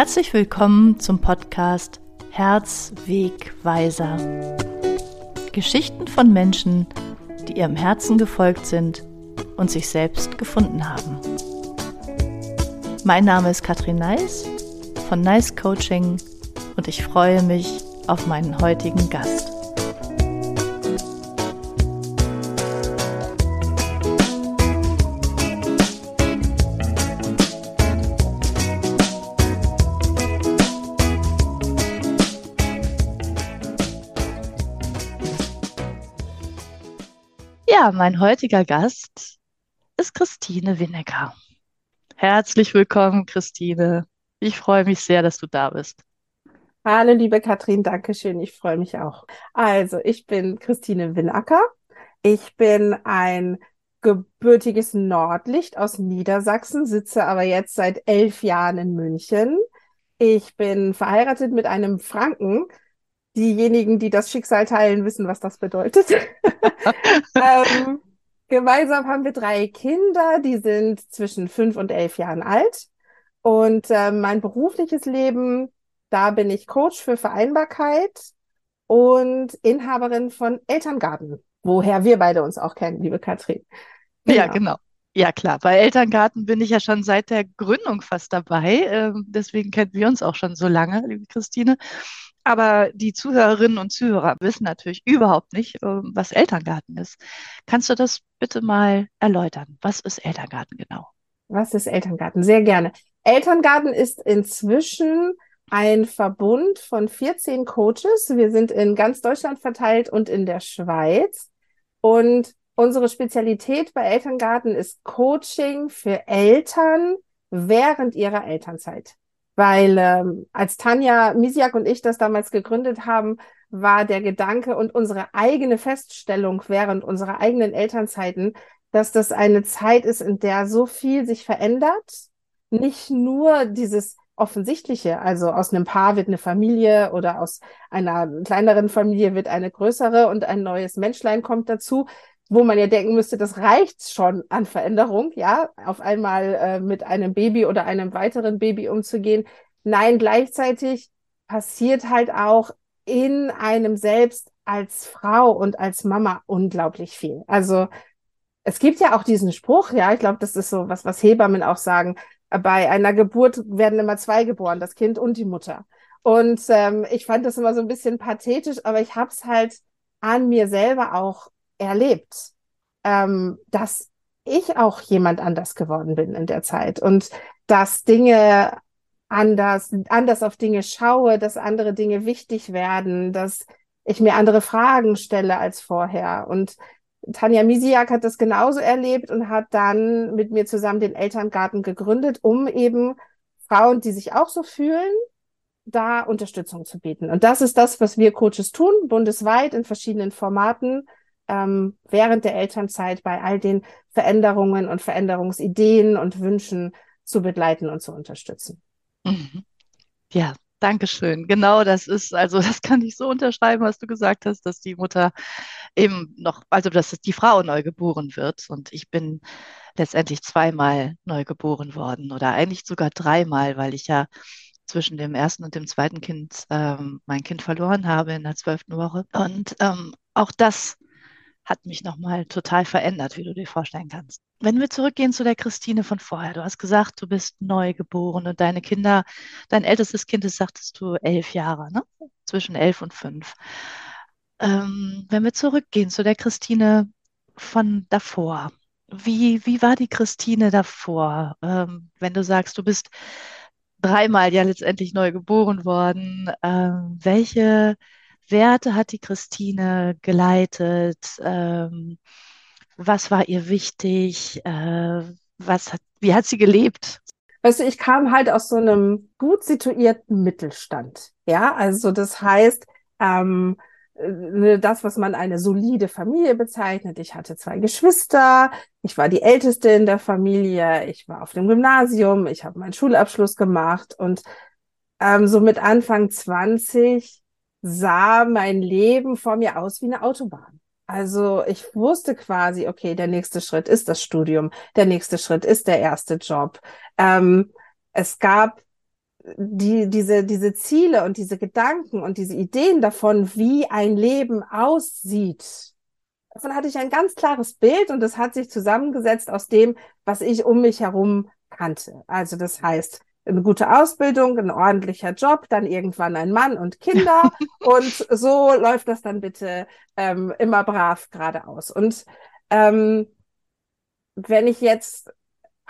Herzlich willkommen zum Podcast Herzwegweiser. Geschichten von Menschen, die ihrem Herzen gefolgt sind und sich selbst gefunden haben. Mein Name ist Katrin Neis von Nice Coaching und ich freue mich auf meinen heutigen Gast. Ja, mein heutiger Gast ist Christine Winnecker. Herzlich willkommen, Christine. Ich freue mich sehr, dass du da bist. Hallo, liebe Katrin, danke schön. Ich freue mich auch. Also, ich bin Christine Winnecker. Ich bin ein gebürtiges Nordlicht aus Niedersachsen, sitze aber jetzt seit elf Jahren in München. Ich bin verheiratet mit einem Franken, diejenigen, die das Schicksal teilen, wissen, was das bedeutet. ähm, gemeinsam haben wir drei Kinder, die sind zwischen fünf und elf Jahren alt. Und äh, mein berufliches Leben, da bin ich Coach für Vereinbarkeit und Inhaberin von Elterngarten, woher wir beide uns auch kennen, liebe Katrin. Genau. Ja, genau. Ja, klar. Bei Elterngarten bin ich ja schon seit der Gründung fast dabei. Ähm, deswegen kennen wir uns auch schon so lange, liebe Christine. Aber die Zuhörerinnen und Zuhörer wissen natürlich überhaupt nicht, ähm, was Elterngarten ist. Kannst du das bitte mal erläutern? Was ist Elterngarten genau? Was ist Elterngarten? Sehr gerne. Elterngarten ist inzwischen ein Verbund von 14 Coaches. Wir sind in ganz Deutschland verteilt und in der Schweiz. Und unsere Spezialität bei Elterngarten ist Coaching für Eltern während ihrer Elternzeit weil ähm, als Tanja Misiak und ich das damals gegründet haben, war der Gedanke und unsere eigene Feststellung während unserer eigenen Elternzeiten, dass das eine Zeit ist, in der so viel sich verändert. Nicht nur dieses Offensichtliche, also aus einem Paar wird eine Familie oder aus einer kleineren Familie wird eine größere und ein neues Menschlein kommt dazu, wo man ja denken müsste, das reicht schon an Veränderung, ja, auf einmal äh, mit einem Baby oder einem weiteren Baby umzugehen. Nein, gleichzeitig passiert halt auch in einem selbst als Frau und als Mama unglaublich viel. Also es gibt ja auch diesen Spruch, ja, ich glaube, das ist so was, was Hebammen auch sagen. Bei einer Geburt werden immer zwei geboren, das Kind und die Mutter. Und ähm, ich fand das immer so ein bisschen pathetisch, aber ich habe es halt an mir selber auch erlebt, ähm, dass ich auch jemand anders geworden bin in der Zeit und dass Dinge anders, anders auf Dinge schaue, dass andere Dinge wichtig werden, dass ich mir andere Fragen stelle als vorher. Und Tanja Misiak hat das genauso erlebt und hat dann mit mir zusammen den Elterngarten gegründet, um eben Frauen, die sich auch so fühlen, da Unterstützung zu bieten. Und das ist das, was wir Coaches tun, bundesweit in verschiedenen Formaten ähm, während der Elternzeit bei all den Veränderungen und Veränderungsideen und Wünschen zu begleiten und zu unterstützen. Mhm. Ja, danke schön. Genau, das ist, also das kann ich so unterschreiben, was du gesagt hast, dass die Mutter eben noch, also dass die Frau neu geboren wird. Und ich bin letztendlich zweimal neu geboren worden oder eigentlich sogar dreimal, weil ich ja zwischen dem ersten und dem zweiten Kind ähm, mein Kind verloren habe in der zwölften Woche. Und ähm, auch das hat mich nochmal total verändert, wie du dir vorstellen kannst. Wenn wir zurückgehen zu der Christine von vorher, du hast gesagt, du bist neu geboren und deine Kinder, dein ältestes Kind ist, sagtest du, elf Jahre, ne? Zwischen elf und fünf. Ähm, wenn wir zurückgehen zu der Christine von davor, wie, wie war die Christine davor? Ähm, wenn du sagst, du bist dreimal ja letztendlich neu geboren worden, ähm, welche Werte hat die Christine geleitet? Ähm, was war ihr wichtig? Äh, was hat, wie hat sie gelebt? Weißt du, ich kam halt aus so einem gut situierten Mittelstand. Ja, also das heißt, ähm, äh, das, was man eine solide Familie bezeichnet. Ich hatte zwei Geschwister, ich war die Älteste in der Familie, ich war auf dem Gymnasium, ich habe meinen Schulabschluss gemacht und ähm, so mit Anfang 20 sah mein Leben vor mir aus wie eine Autobahn. Also ich wusste quasi, okay, der nächste Schritt ist das Studium, der nächste Schritt ist der erste Job. Ähm, es gab die, diese, diese Ziele und diese Gedanken und diese Ideen davon, wie ein Leben aussieht, davon hatte ich ein ganz klares Bild und das hat sich zusammengesetzt aus dem, was ich um mich herum kannte. Also das heißt, eine gute Ausbildung, ein ordentlicher Job, dann irgendwann ein Mann und Kinder und so läuft das dann bitte ähm, immer brav geradeaus. Und ähm, wenn ich jetzt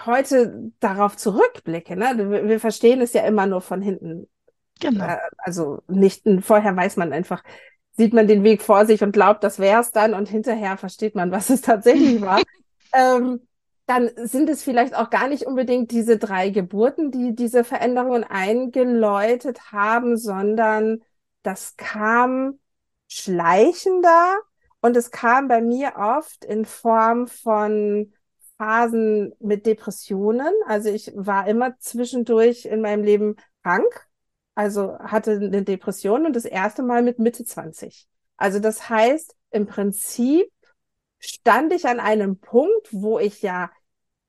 heute darauf zurückblicke, ne, wir, wir verstehen es ja immer nur von hinten. Genau. Äh, also nicht, vorher weiß man einfach, sieht man den Weg vor sich und glaubt, das wäre es dann und hinterher versteht man, was es tatsächlich war. ähm, dann sind es vielleicht auch gar nicht unbedingt diese drei Geburten, die diese Veränderungen eingeläutet haben, sondern das kam schleichender und es kam bei mir oft in Form von Phasen mit Depressionen. Also ich war immer zwischendurch in meinem Leben krank, also hatte eine Depression und das erste Mal mit Mitte 20. Also das heißt, im Prinzip stand ich an einem Punkt, wo ich ja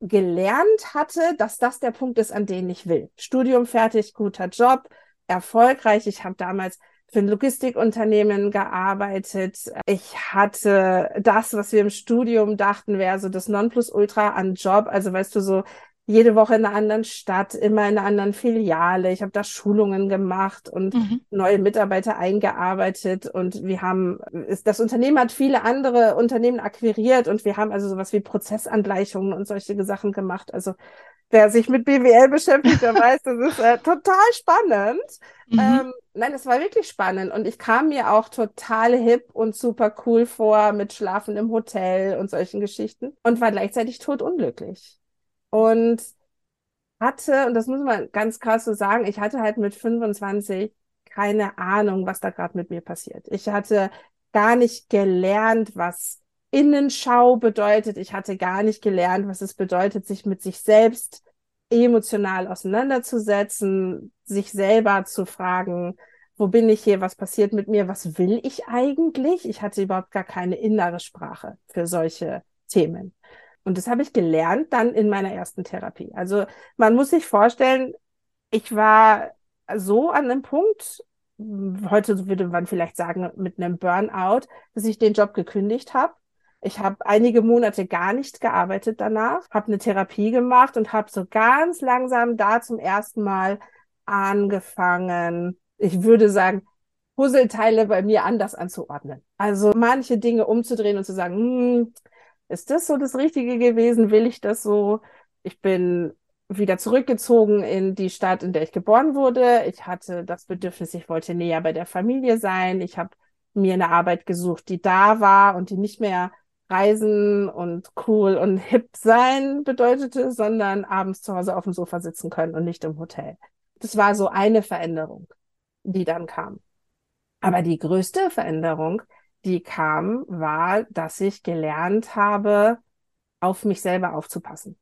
gelernt hatte, dass das der Punkt ist, an den ich will. Studium fertig, guter Job, erfolgreich. Ich habe damals für ein Logistikunternehmen gearbeitet. Ich hatte das, was wir im Studium dachten, wäre so das Nonplusultra an Job. Also weißt du, so jede Woche in einer anderen Stadt, immer in einer anderen Filiale. Ich habe da Schulungen gemacht und mhm. neue Mitarbeiter eingearbeitet und wir haben, das Unternehmen hat viele andere Unternehmen akquiriert und wir haben also sowas wie Prozessangleichungen und solche Sachen gemacht. Also wer sich mit BWL beschäftigt, der weiß, das ist äh, total spannend. Mhm. Ähm, nein, es war wirklich spannend und ich kam mir auch total hip und super cool vor mit Schlafen im Hotel und solchen Geschichten und war gleichzeitig totunglücklich und hatte, und das muss man ganz krass so sagen, ich hatte halt mit 25 keine Ahnung, was da gerade mit mir passiert. Ich hatte gar nicht gelernt, was Innenschau bedeutet. Ich hatte gar nicht gelernt, was es bedeutet, sich mit sich selbst emotional auseinanderzusetzen, sich selber zu fragen, wo bin ich hier, was passiert mit mir, was will ich eigentlich? Ich hatte überhaupt gar keine innere Sprache für solche Themen. Und das habe ich gelernt dann in meiner ersten Therapie. Also man muss sich vorstellen, ich war so an einem Punkt, heute würde man vielleicht sagen, mit einem Burnout, dass ich den Job gekündigt habe. Ich habe einige Monate gar nicht gearbeitet danach, habe eine Therapie gemacht und habe so ganz langsam da zum ersten Mal angefangen, ich würde sagen, Puzzleteile bei mir anders anzuordnen. Also manche Dinge umzudrehen und zu sagen, hm, ist das so das Richtige gewesen? Will ich das so? Ich bin wieder zurückgezogen in die Stadt, in der ich geboren wurde. Ich hatte das Bedürfnis, ich wollte näher bei der Familie sein. Ich habe mir eine Arbeit gesucht, die da war und die nicht mehr reisen und cool und hip sein bedeutete, sondern abends zu Hause auf dem Sofa sitzen können und nicht im Hotel. Das war so eine Veränderung, die dann kam. Aber die größte Veränderung die kam, war, dass ich gelernt habe, auf mich selber aufzupassen,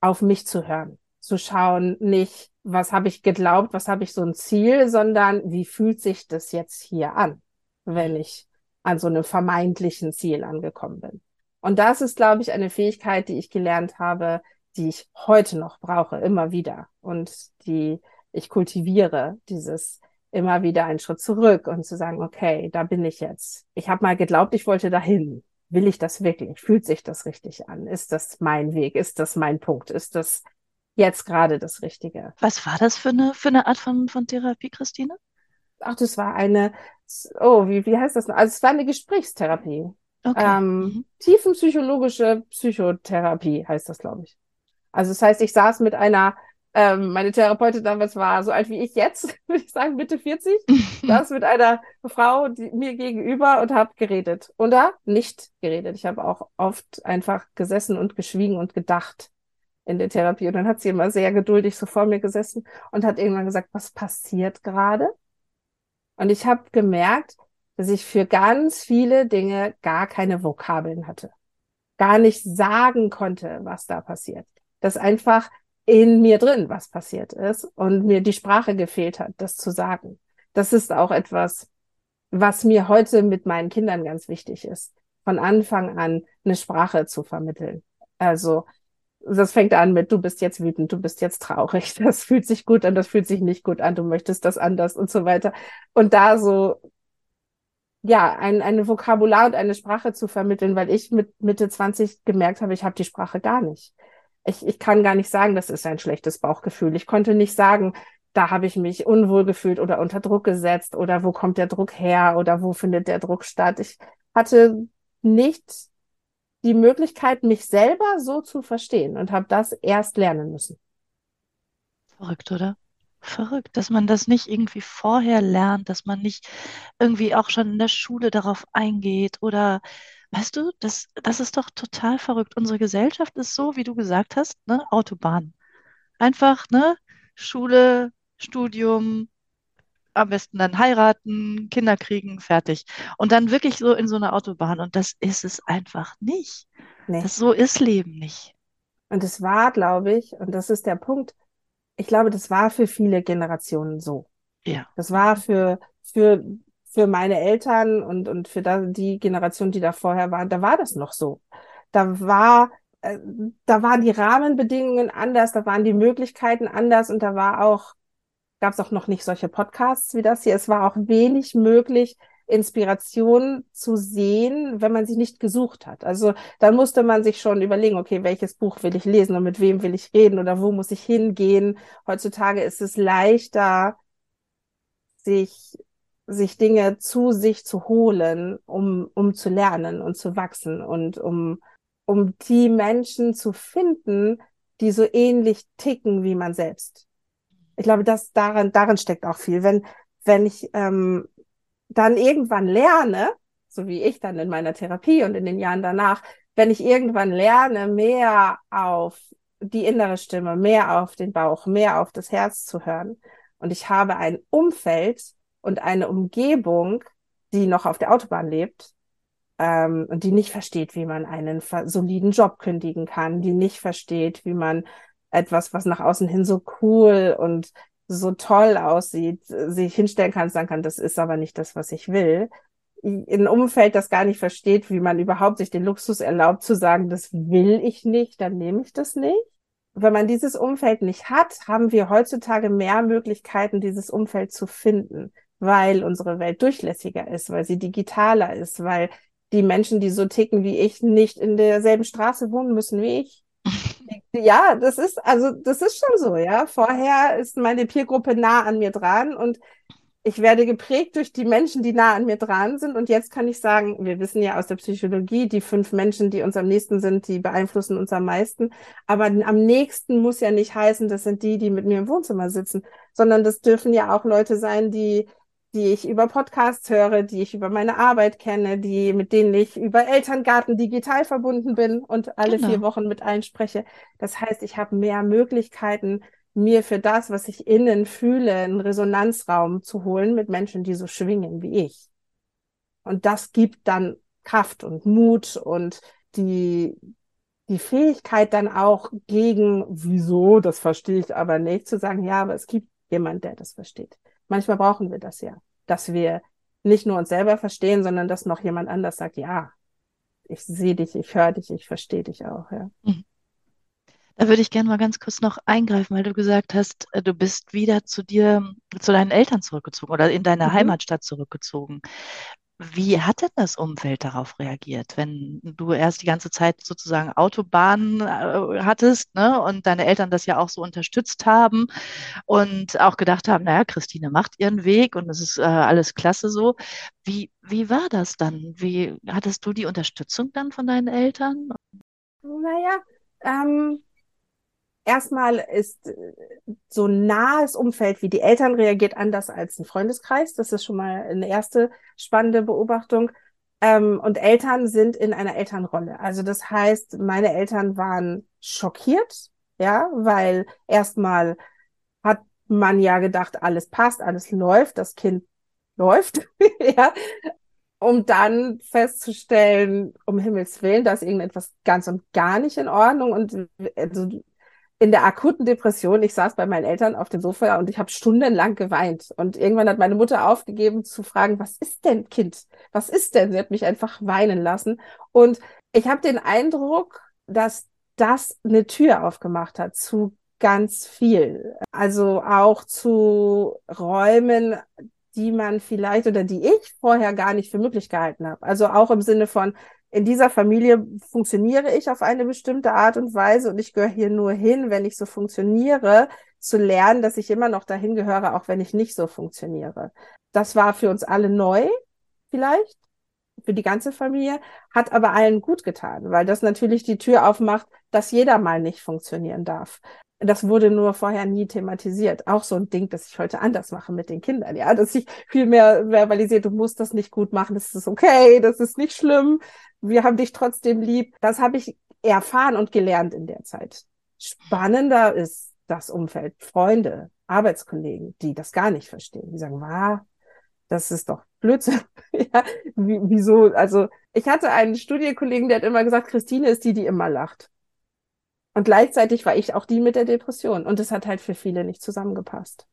auf mich zu hören, zu schauen, nicht, was habe ich geglaubt, was habe ich so ein Ziel, sondern wie fühlt sich das jetzt hier an, wenn ich an so einem vermeintlichen Ziel angekommen bin. Und das ist, glaube ich, eine Fähigkeit, die ich gelernt habe, die ich heute noch brauche, immer wieder und die ich kultiviere, dieses immer wieder einen Schritt zurück und zu sagen, okay, da bin ich jetzt. Ich habe mal geglaubt, ich wollte dahin. Will ich das wirklich? Fühlt sich das richtig an? Ist das mein Weg? Ist das mein Punkt? Ist das jetzt gerade das Richtige? Was war das für eine, für eine Art von, von Therapie, Christine? Ach, das war eine, oh, wie, wie heißt das? Also es war eine Gesprächstherapie. Okay. Ähm, mhm. Tiefenpsychologische Psychotherapie heißt das, glaube ich. Also das heißt, ich saß mit einer ähm, meine Therapeutin damals war so alt wie ich jetzt, würde ich sagen, Mitte 40. saß mit einer Frau die, mir gegenüber und habe geredet. Oder nicht geredet. Ich habe auch oft einfach gesessen und geschwiegen und gedacht in der Therapie. Und dann hat sie immer sehr geduldig so vor mir gesessen und hat irgendwann gesagt, was passiert gerade? Und ich habe gemerkt, dass ich für ganz viele Dinge gar keine Vokabeln hatte. Gar nicht sagen konnte, was da passiert. Dass einfach in mir drin, was passiert ist und mir die Sprache gefehlt hat, das zu sagen. Das ist auch etwas, was mir heute mit meinen Kindern ganz wichtig ist, von Anfang an eine Sprache zu vermitteln. Also Das fängt an mit, du bist jetzt wütend, du bist jetzt traurig, das fühlt sich gut an, das fühlt sich nicht gut an, du möchtest das anders und so weiter. Und da so, ja, ein, ein Vokabular und eine Sprache zu vermitteln, weil ich mit Mitte 20 gemerkt habe, ich habe die Sprache gar nicht. Ich, ich kann gar nicht sagen, das ist ein schlechtes Bauchgefühl. Ich konnte nicht sagen, da habe ich mich unwohl gefühlt oder unter Druck gesetzt oder wo kommt der Druck her oder wo findet der Druck statt. Ich hatte nicht die Möglichkeit, mich selber so zu verstehen und habe das erst lernen müssen. Verrückt, oder? Verrückt, dass man das nicht irgendwie vorher lernt, dass man nicht irgendwie auch schon in der Schule darauf eingeht oder weißt du, das, das ist doch total verrückt. Unsere Gesellschaft ist so, wie du gesagt hast, ne, Autobahn. Einfach, ne, Schule, Studium, am besten dann heiraten, Kinder kriegen, fertig. Und dann wirklich so in so einer Autobahn. Und das ist es einfach nicht. Nee. Das so ist Leben nicht. Und es war, glaube ich, und das ist der Punkt, ich glaube, das war für viele Generationen so. Ja. Das war für, für, für meine Eltern und, und für da, die Generation, die da vorher waren, da war das noch so. Da war, äh, da waren die Rahmenbedingungen anders, da waren die Möglichkeiten anders und da war auch, gab es auch noch nicht solche Podcasts wie das hier. Es war auch wenig möglich, Inspiration zu sehen, wenn man sie nicht gesucht hat. Also dann musste man sich schon überlegen, okay, welches Buch will ich lesen und mit wem will ich reden oder wo muss ich hingehen. Heutzutage ist es leichter, sich, sich Dinge zu sich zu holen, um, um zu lernen und zu wachsen und um, um die Menschen zu finden, die so ähnlich ticken wie man selbst. Ich glaube, dass daran, darin steckt auch viel. Wenn, wenn ich ähm, dann irgendwann lerne, so wie ich dann in meiner Therapie und in den Jahren danach, wenn ich irgendwann lerne, mehr auf die innere Stimme, mehr auf den Bauch, mehr auf das Herz zu hören und ich habe ein Umfeld und eine Umgebung, die noch auf der Autobahn lebt ähm, und die nicht versteht, wie man einen soliden Job kündigen kann, die nicht versteht, wie man etwas, was nach außen hin so cool und so toll aussieht, sich hinstellen kann und sagen kann, das ist aber nicht das, was ich will. Ein Umfeld, das gar nicht versteht, wie man überhaupt sich den Luxus erlaubt zu sagen, das will ich nicht, dann nehme ich das nicht. Wenn man dieses Umfeld nicht hat, haben wir heutzutage mehr Möglichkeiten, dieses Umfeld zu finden, weil unsere Welt durchlässiger ist, weil sie digitaler ist, weil die Menschen, die so ticken wie ich, nicht in derselben Straße wohnen müssen wie ich. Ja, das ist, also, das ist schon so, ja. Vorher ist meine Peergruppe nah an mir dran und ich werde geprägt durch die Menschen, die nah an mir dran sind. Und jetzt kann ich sagen, wir wissen ja aus der Psychologie, die fünf Menschen, die uns am nächsten sind, die beeinflussen uns am meisten. Aber am nächsten muss ja nicht heißen, das sind die, die mit mir im Wohnzimmer sitzen, sondern das dürfen ja auch Leute sein, die die ich über Podcasts höre, die ich über meine Arbeit kenne, die, mit denen ich über Elterngarten digital verbunden bin und alle genau. vier Wochen mit einspreche. Das heißt, ich habe mehr Möglichkeiten, mir für das, was ich innen fühle, einen Resonanzraum zu holen mit Menschen, die so schwingen wie ich. Und das gibt dann Kraft und Mut und die, die Fähigkeit dann auch gegen, wieso, das verstehe ich aber nicht, zu sagen, ja, aber es gibt jemand, der das versteht. Manchmal brauchen wir das ja, dass wir nicht nur uns selber verstehen, sondern dass noch jemand anders sagt, ja, ich sehe dich, ich höre dich, ich verstehe dich auch, ja. Mhm. Da würde ich gerne mal ganz kurz noch eingreifen, weil du gesagt hast, äh, du bist wieder zu dir, zu deinen Eltern zurückgezogen oder in deine mhm. Heimatstadt zurückgezogen. Wie hat denn das Umfeld darauf reagiert, wenn du erst die ganze Zeit sozusagen Autobahn äh, hattest, ne, und deine Eltern das ja auch so unterstützt haben und auch gedacht haben, naja, Christine macht ihren Weg und es ist äh, alles klasse so. Wie, wie war das dann? Wie hattest du die Unterstützung dann von deinen Eltern? Naja, ähm, erstmal ist äh, so nahes Umfeld wie die Eltern reagiert anders als ein Freundeskreis. Das ist schon mal eine erste spannende Beobachtung. Ähm, und Eltern sind in einer Elternrolle. Also das heißt, meine Eltern waren schockiert, ja, weil erstmal hat man ja gedacht, alles passt, alles läuft, das Kind läuft, ja, um dann festzustellen, um Himmels Willen, da ist irgendetwas ganz und gar nicht in Ordnung und also in der akuten Depression, ich saß bei meinen Eltern auf dem Sofa und ich habe stundenlang geweint. Und irgendwann hat meine Mutter aufgegeben zu fragen, was ist denn, Kind? Was ist denn? Sie hat mich einfach weinen lassen. Und ich habe den Eindruck, dass das eine Tür aufgemacht hat zu ganz viel. Also auch zu Räumen, die man vielleicht oder die ich vorher gar nicht für möglich gehalten habe. Also auch im Sinne von, in dieser Familie funktioniere ich auf eine bestimmte Art und Weise und ich gehöre hier nur hin, wenn ich so funktioniere, zu lernen, dass ich immer noch dahin gehöre, auch wenn ich nicht so funktioniere. Das war für uns alle neu, vielleicht, für die ganze Familie, hat aber allen gut getan, weil das natürlich die Tür aufmacht, dass jeder mal nicht funktionieren darf das wurde nur vorher nie thematisiert. Auch so ein Ding, das ich heute anders mache mit den Kindern, ja, dass ich viel mehr verbalisiert, du musst das nicht gut machen, das ist okay, das ist nicht schlimm, wir haben dich trotzdem lieb. Das habe ich erfahren und gelernt in der Zeit. Spannender ist das Umfeld, Freunde, Arbeitskollegen, die das gar nicht verstehen. Die sagen, wow, das ist doch Blödsinn. ja, wieso? Also ich hatte einen Studienkollegen, der hat immer gesagt, Christine ist die, die immer lacht. Und gleichzeitig war ich auch die mit der Depression. Und das hat halt für viele nicht zusammengepasst.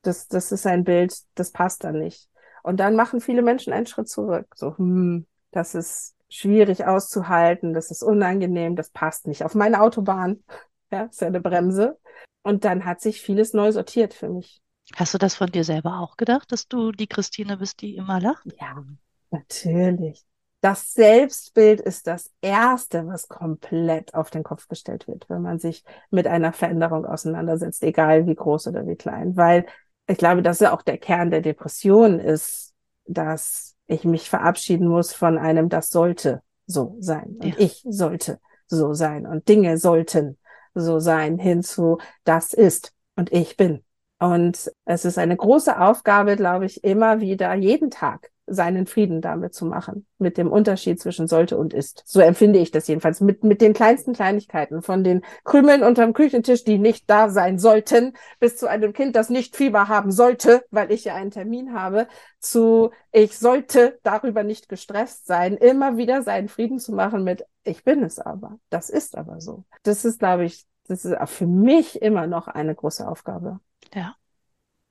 Das, das ist ein Bild, das passt dann nicht. Und dann machen viele Menschen einen Schritt zurück. So, hm, das ist schwierig auszuhalten, das ist unangenehm, das passt nicht auf meine Autobahn. Ja, ist ja eine Bremse. Und dann hat sich vieles neu sortiert für mich. Hast du das von dir selber auch gedacht, dass du die Christine bist, die immer lacht? Ja, natürlich das Selbstbild ist das Erste, was komplett auf den Kopf gestellt wird, wenn man sich mit einer Veränderung auseinandersetzt, egal wie groß oder wie klein. Weil ich glaube, dass ja auch der Kern der Depression ist, dass ich mich verabschieden muss von einem, das sollte so sein. Und ja. ich sollte so sein. Und Dinge sollten so sein, hinzu, das ist und ich bin. Und es ist eine große Aufgabe, glaube ich, immer wieder, jeden Tag seinen Frieden damit zu machen, mit dem Unterschied zwischen sollte und ist. So empfinde ich das jedenfalls, mit, mit den kleinsten Kleinigkeiten, von den Krümeln unterm Küchentisch, die nicht da sein sollten, bis zu einem Kind, das nicht Fieber haben sollte, weil ich ja einen Termin habe, zu ich sollte darüber nicht gestresst sein, immer wieder seinen Frieden zu machen mit ich bin es aber, das ist aber so. Das ist, glaube ich, das ist für mich immer noch eine große Aufgabe. Ja.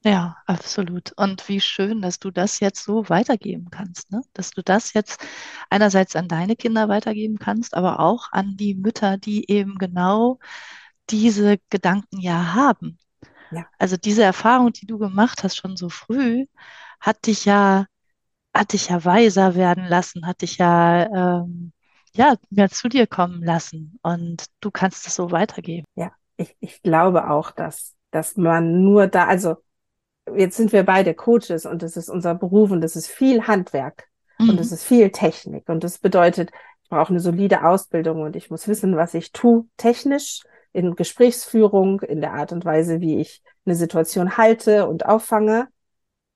Ja, absolut. Und wie schön, dass du das jetzt so weitergeben kannst, ne? Dass du das jetzt einerseits an deine Kinder weitergeben kannst, aber auch an die Mütter, die eben genau diese Gedanken ja haben. Ja. Also diese Erfahrung, die du gemacht hast schon so früh, hat dich ja, hat dich ja weiser werden lassen, hat dich ja, ähm, ja, mehr zu dir kommen lassen. Und du kannst es so weitergeben. Ja, ich, ich glaube auch, dass, dass man nur da, also jetzt sind wir beide Coaches und das ist unser Beruf und das ist viel Handwerk mhm. und das ist viel Technik und das bedeutet, ich brauche eine solide Ausbildung und ich muss wissen, was ich tue, technisch in Gesprächsführung, in der Art und Weise, wie ich eine Situation halte und auffange.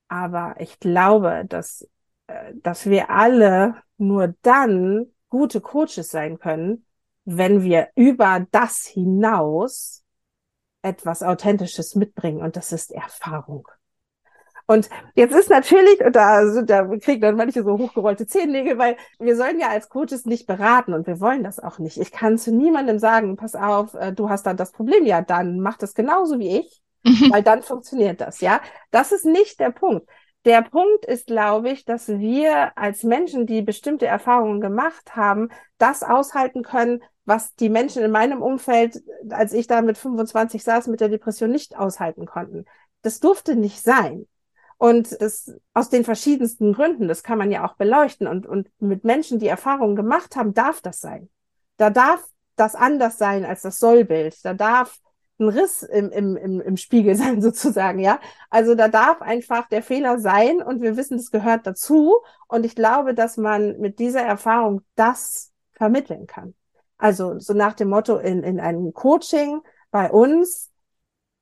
Aber ich glaube, dass, äh, dass wir alle nur dann gute Coaches sein können, wenn wir über das hinaus etwas Authentisches mitbringen und das ist Erfahrung. Und jetzt ist natürlich, und da, sind, da kriegen dann manche so hochgerollte Zehennägel, weil wir sollen ja als Coaches nicht beraten und wir wollen das auch nicht. Ich kann zu niemandem sagen, pass auf, äh, du hast dann das Problem, ja, dann mach das genauso wie ich, mhm. weil dann funktioniert das, ja. Das ist nicht der Punkt. Der Punkt ist, glaube ich, dass wir als Menschen, die bestimmte Erfahrungen gemacht haben, das aushalten können, was die Menschen in meinem Umfeld, als ich da mit 25 saß, mit der Depression nicht aushalten konnten. Das durfte nicht sein. Und das aus den verschiedensten Gründen, das kann man ja auch beleuchten. Und, und mit Menschen, die Erfahrungen gemacht haben, darf das sein. Da darf das anders sein als das Sollbild. Da darf ein Riss im, im, im, im Spiegel sein, sozusagen, ja. Also da darf einfach der Fehler sein und wir wissen, das gehört dazu. Und ich glaube, dass man mit dieser Erfahrung das vermitteln kann. Also so nach dem Motto in, in einem Coaching bei uns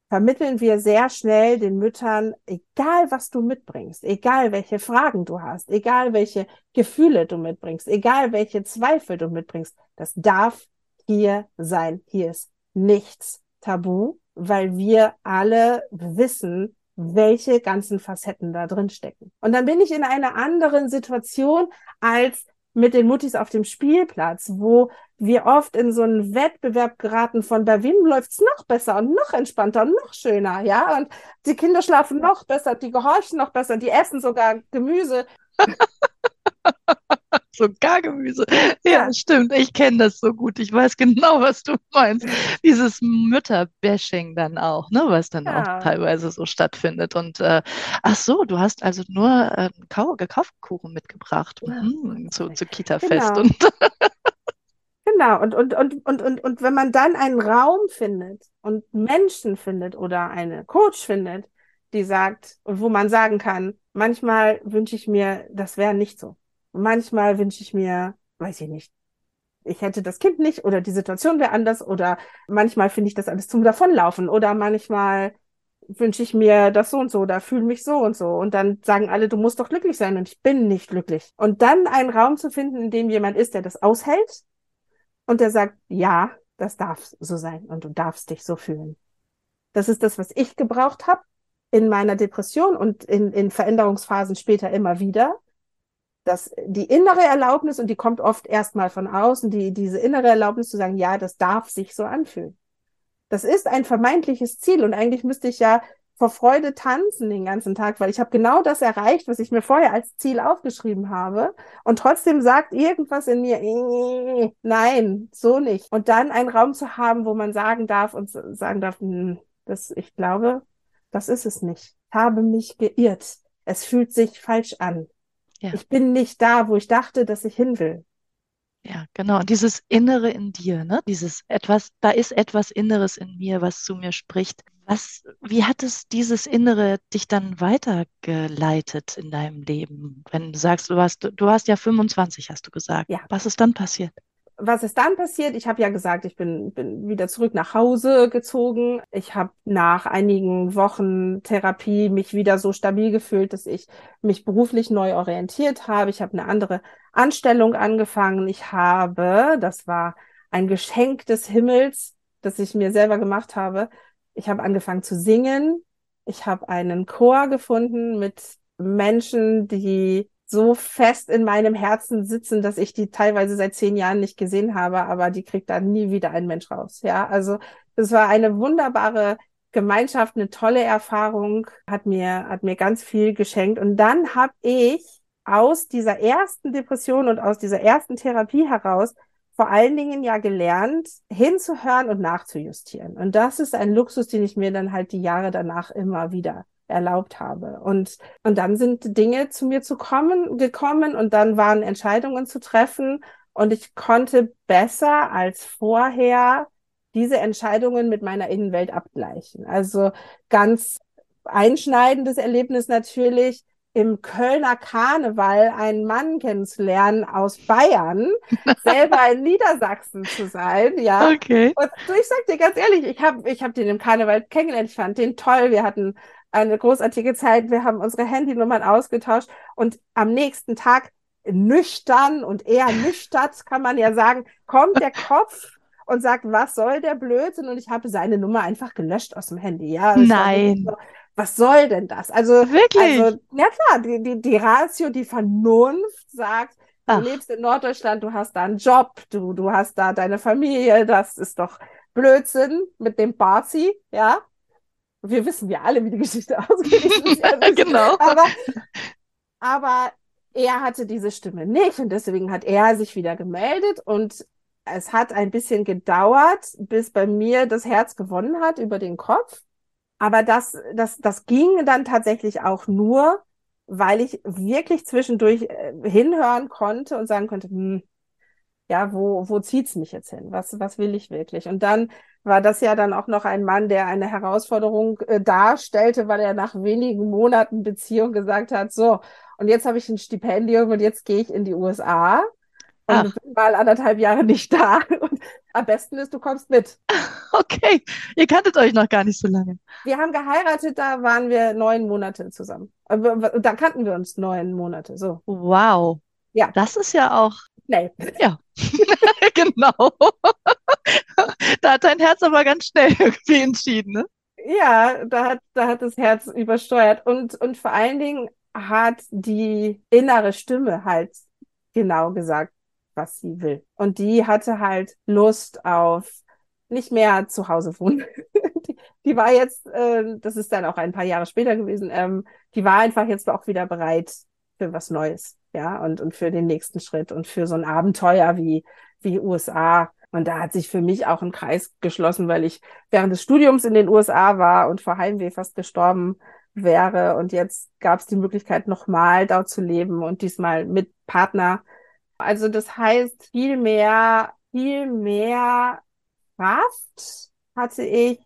vermitteln wir sehr schnell den Müttern, egal was du mitbringst, egal welche Fragen du hast, egal welche Gefühle du mitbringst, egal welche Zweifel du mitbringst, das darf hier sein. Hier ist nichts tabu, weil wir alle wissen, welche ganzen Facetten da drin stecken. Und dann bin ich in einer anderen Situation als mit den Muttis auf dem Spielplatz, wo wir oft in so einen Wettbewerb geraten von bei wem läuft's noch besser und noch entspannter und noch schöner, ja? Und die Kinder schlafen noch besser, die gehorchen noch besser, die essen sogar Gemüse. so Gargemüse. Ja, ja. stimmt. Ich kenne das so gut. Ich weiß genau, was du meinst. Dieses Mütterbashing dann auch, ne, was dann ja. auch teilweise so stattfindet. Und äh, ach so, du hast also nur äh, gekauften Kuchen mitgebracht mhm, zu, zu Kita-Fest. Genau. Und Genau, und, und, und, und, und, und wenn man dann einen Raum findet und Menschen findet oder eine Coach findet, die sagt, und wo man sagen kann, manchmal wünsche ich mir, das wäre nicht so. Manchmal wünsche ich mir, weiß ich nicht, ich hätte das Kind nicht oder die Situation wäre anders oder manchmal finde ich das alles zum Davonlaufen oder manchmal wünsche ich mir das so und so oder fühle mich so und so und dann sagen alle, du musst doch glücklich sein und ich bin nicht glücklich. Und dann einen Raum zu finden, in dem jemand ist, der das aushält und der sagt, ja, das darf so sein und du darfst dich so fühlen. Das ist das, was ich gebraucht habe in meiner Depression und in, in Veränderungsphasen später immer wieder. Dass die innere Erlaubnis, und die kommt oft erstmal von außen, die, diese innere Erlaubnis zu sagen, ja, das darf sich so anfühlen. Das ist ein vermeintliches Ziel und eigentlich müsste ich ja vor Freude tanzen den ganzen Tag, weil ich habe genau das erreicht, was ich mir vorher als Ziel aufgeschrieben habe. Und trotzdem sagt irgendwas in mir, äh, nein, so nicht. Und dann einen Raum zu haben, wo man sagen darf und sagen darf, hm, das, ich glaube, das ist es nicht. Ich habe mich geirrt. Es fühlt sich falsch an. Ja. Ich bin nicht da, wo ich dachte, dass ich hin will. Ja, genau. Und dieses Innere in dir, ne? Dieses etwas, da ist etwas Inneres in mir, was zu mir spricht. Was, wie hat es dieses Innere dich dann weitergeleitet in deinem Leben? Wenn du sagst, du hast, du hast ja 25, hast du gesagt. Ja. Was ist dann passiert? Was ist dann passiert? Ich habe ja gesagt, ich bin, bin wieder zurück nach Hause gezogen. Ich habe nach einigen Wochen Therapie mich wieder so stabil gefühlt, dass ich mich beruflich neu orientiert habe. Ich habe eine andere Anstellung angefangen. Ich habe, das war ein Geschenk des Himmels, das ich mir selber gemacht habe. Ich habe angefangen zu singen. Ich habe einen Chor gefunden mit Menschen, die so fest in meinem Herzen sitzen, dass ich die teilweise seit zehn Jahren nicht gesehen habe, aber die kriegt da nie wieder ein Mensch raus. Ja, also es war eine wunderbare Gemeinschaft, eine tolle Erfahrung, hat mir, hat mir ganz viel geschenkt. Und dann habe ich aus dieser ersten Depression und aus dieser ersten Therapie heraus vor allen Dingen ja gelernt, hinzuhören und nachzujustieren. Und das ist ein Luxus, den ich mir dann halt die Jahre danach immer wieder erlaubt habe. Und, und dann sind Dinge zu mir zu kommen, gekommen und dann waren Entscheidungen zu treffen und ich konnte besser als vorher diese Entscheidungen mit meiner Innenwelt abgleichen. Also ganz einschneidendes Erlebnis natürlich, im Kölner Karneval einen Mann kennenzulernen aus Bayern, selber in Niedersachsen zu sein, ja. Okay. Und ich sag dir ganz ehrlich, ich habe ich hab den im Karneval kennengelernt, ich fand den toll, wir hatten eine großartige Zeit. Wir haben unsere Handynummern ausgetauscht und am nächsten Tag nüchtern und eher nüchtern, kann man ja sagen, kommt der Kopf und sagt, was soll der Blödsinn? Und ich habe seine Nummer einfach gelöscht aus dem Handy. Ja, Nein. So, was soll denn das? Also, Wirklich? Also, ja klar, die, die, die Ratio, die Vernunft sagt, du Ach. lebst in Norddeutschland, du hast da einen Job, du, du hast da deine Familie, das ist doch Blödsinn mit dem Barzi, ja wir wissen ja alle, wie die Geschichte ausgeht. Ja genau. Aber, aber er hatte diese Stimme nicht und deswegen hat er sich wieder gemeldet und es hat ein bisschen gedauert, bis bei mir das Herz gewonnen hat über den Kopf. Aber das, das, das ging dann tatsächlich auch nur, weil ich wirklich zwischendurch äh, hinhören konnte und sagen konnte, hm, ja, wo, wo zieht's mich jetzt hin? Was, was will ich wirklich? Und dann war das ja dann auch noch ein Mann, der eine Herausforderung äh, darstellte, weil er nach wenigen Monaten Beziehung gesagt hat, so, und jetzt habe ich ein Stipendium und jetzt gehe ich in die USA und Ach. bin mal anderthalb Jahre nicht da. Und am besten ist, du kommst mit. Okay, ihr kanntet euch noch gar nicht so lange. Wir haben geheiratet, da waren wir neun Monate zusammen. Da kannten wir uns neun Monate, so. Wow. Ja. Das ist ja auch schnell. Ja, genau. da hat dein Herz aber ganz schnell irgendwie entschieden, ne? Ja, da hat, da hat das Herz übersteuert. Und, und vor allen Dingen hat die innere Stimme halt genau gesagt, was sie will. Und die hatte halt Lust auf nicht mehr zu Hause wohnen. die, war jetzt, äh, das ist dann auch ein paar Jahre später gewesen, ähm, die war einfach jetzt auch wieder bereit, für was Neues, ja, und, und für den nächsten Schritt und für so ein Abenteuer wie, wie USA. Und da hat sich für mich auch ein Kreis geschlossen, weil ich während des Studiums in den USA war und vor Heimweh fast gestorben wäre. Und jetzt gab es die Möglichkeit, nochmal dort zu leben und diesmal mit Partner. Also das heißt, viel mehr, viel mehr Kraft hatte ich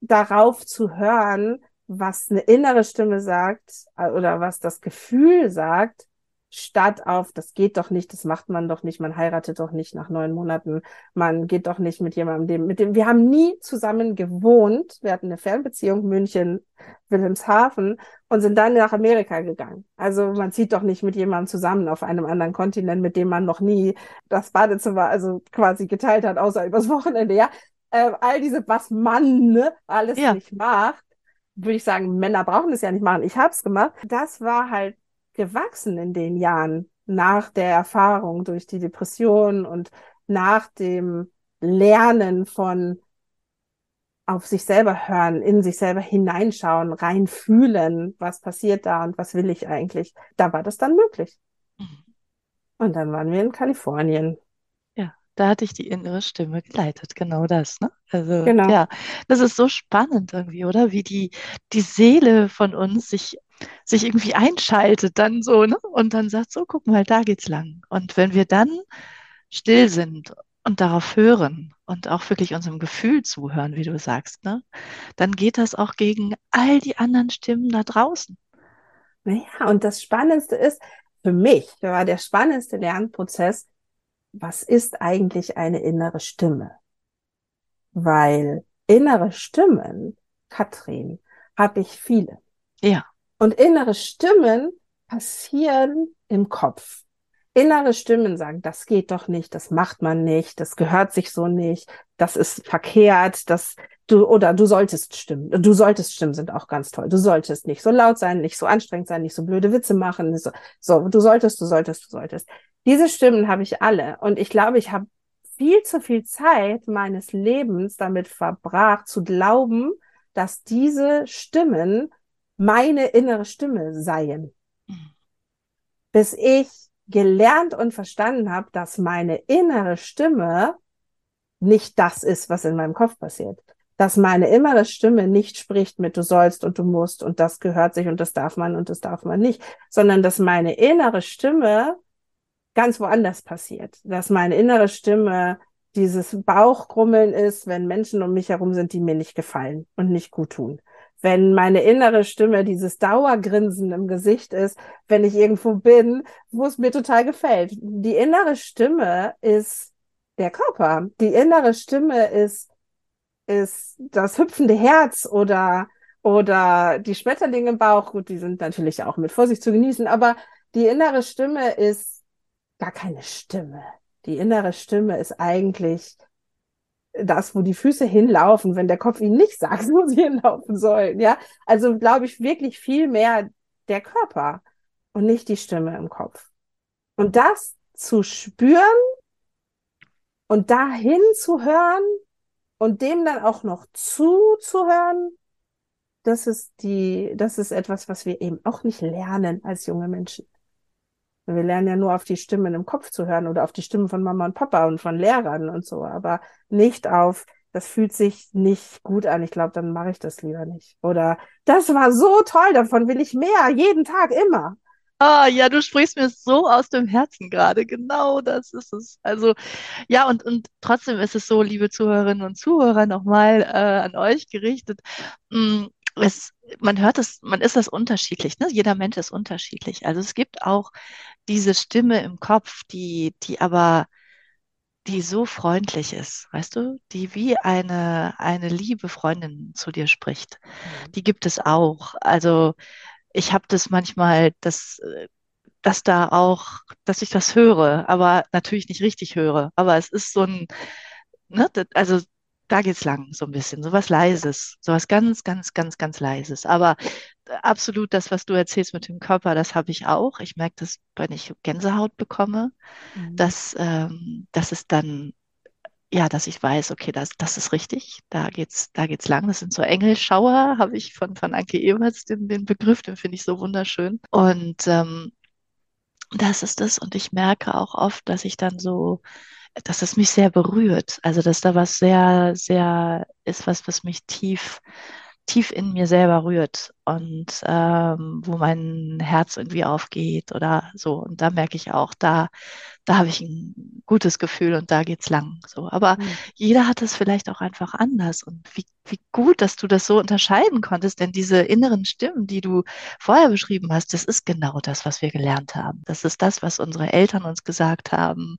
darauf zu hören, was eine innere Stimme sagt äh, oder was das Gefühl sagt, statt auf, das geht doch nicht, das macht man doch nicht, man heiratet doch nicht nach neun Monaten, man geht doch nicht mit jemandem, mit dem, wir haben nie zusammen gewohnt, wir hatten eine Fernbeziehung, München, Wilhelmshaven und sind dann nach Amerika gegangen. Also man zieht doch nicht mit jemandem zusammen auf einem anderen Kontinent, mit dem man noch nie das Badezimmer also quasi geteilt hat, außer übers Wochenende, ja. Äh, all diese, was man ne, alles ja. nicht macht, würde ich sagen, Männer brauchen es ja nicht machen. Ich habe es gemacht. Das war halt gewachsen in den Jahren nach der Erfahrung durch die Depression und nach dem Lernen von auf sich selber hören, in sich selber hineinschauen, reinfühlen, was passiert da und was will ich eigentlich. Da war das dann möglich. Mhm. Und dann waren wir in Kalifornien. Da hatte ich die innere Stimme geleitet, genau das, ne? Also, genau. ja, das ist so spannend irgendwie, oder? Wie die, die Seele von uns sich sich irgendwie einschaltet dann so, ne? Und dann sagt, so, guck mal, da geht's lang. Und wenn wir dann still sind und darauf hören und auch wirklich unserem Gefühl zuhören, wie du sagst, ne? Dann geht das auch gegen all die anderen Stimmen da draußen. Naja, und das Spannendste ist, für mich war der spannendste Lernprozess, was ist eigentlich eine innere Stimme? Weil innere Stimmen, Katrin, habe ich viele. Ja. Und innere Stimmen passieren im Kopf. Innere Stimmen sagen, das geht doch nicht, das macht man nicht, das gehört sich so nicht, das ist verkehrt, das du oder du solltest stimmen. Du solltest stimmen sind auch ganz toll. Du solltest nicht so laut sein, nicht so anstrengend sein, nicht so blöde Witze machen, so, so du solltest, du solltest, du solltest. Diese Stimmen habe ich alle und ich glaube, ich habe viel zu viel Zeit meines Lebens damit verbracht zu glauben, dass diese Stimmen meine innere Stimme seien. Mhm. Bis ich gelernt und verstanden habe, dass meine innere Stimme nicht das ist, was in meinem Kopf passiert. Dass meine innere Stimme nicht spricht mit du sollst und du musst und das gehört sich und das darf man und das darf man nicht, sondern dass meine innere Stimme ganz woanders passiert. Dass meine innere Stimme dieses Bauchgrummeln ist, wenn Menschen um mich herum sind, die mir nicht gefallen und nicht gut tun wenn meine innere Stimme dieses Dauergrinsen im Gesicht ist, wenn ich irgendwo bin, wo es mir total gefällt. Die innere Stimme ist der Körper. Die innere Stimme ist, ist das hüpfende Herz oder, oder die Schmetterlinge im Bauch. Gut, die sind natürlich auch mit Vorsicht zu genießen, aber die innere Stimme ist gar keine Stimme. Die innere Stimme ist eigentlich das, wo die Füße hinlaufen, wenn der Kopf ihnen nicht sagt, wo sie hinlaufen sollen. Ja, also glaube ich wirklich viel mehr der Körper und nicht die Stimme im Kopf. Und das zu spüren und dahin zu hören und dem dann auch noch zuzuhören, das ist die, das ist etwas, was wir eben auch nicht lernen als junge Menschen. Wir lernen ja nur auf die Stimmen im Kopf zu hören oder auf die Stimmen von Mama und Papa und von Lehrern und so, aber nicht auf, das fühlt sich nicht gut an. Ich glaube, dann mache ich das lieber nicht. Oder das war so toll, davon will ich mehr, jeden Tag, immer. Ah, ja, du sprichst mir so aus dem Herzen gerade. Genau das ist es. Also, ja, und, und trotzdem ist es so, liebe Zuhörerinnen und Zuhörer, nochmal äh, an euch gerichtet. Mh, mm, es, man hört es, man ist das unterschiedlich, ne? Jeder Mensch ist unterschiedlich. Also es gibt auch diese Stimme im Kopf, die, die aber, die so freundlich ist, weißt du, die wie eine, eine liebe Freundin zu dir spricht. Mhm. Die gibt es auch. Also ich habe das manchmal, dass, dass da auch, dass ich das höre, aber natürlich nicht richtig höre. Aber es ist so ein, ne, also da geht's lang, so ein bisschen, so was Leises, so was ganz, ganz, ganz, ganz Leises. Aber absolut das, was du erzählst mit dem Körper, das habe ich auch. Ich merke das, wenn ich Gänsehaut bekomme, mhm. dass, ähm, dass es dann, ja, dass ich weiß, okay, das, das ist richtig, da geht's, da geht's lang. Das sind so Engelschauer, habe ich von, von Anke Ewerts den, den Begriff, den finde ich so wunderschön. Und ähm, Das ist es. Und ich merke auch oft, dass ich dann so, dass es mich sehr berührt. Also, dass da was sehr, sehr ist, was, was mich tief, tief in mir selber rührt und ähm, wo mein Herz irgendwie aufgeht oder so. Und da merke ich auch, da, da habe ich ein gutes Gefühl und da geht's lang. So. Aber Mhm. jeder hat es vielleicht auch einfach anders. Und wie, wie gut, dass du das so unterscheiden konntest, denn diese inneren Stimmen, die du vorher beschrieben hast, das ist genau das, was wir gelernt haben. Das ist das, was unsere Eltern uns gesagt haben.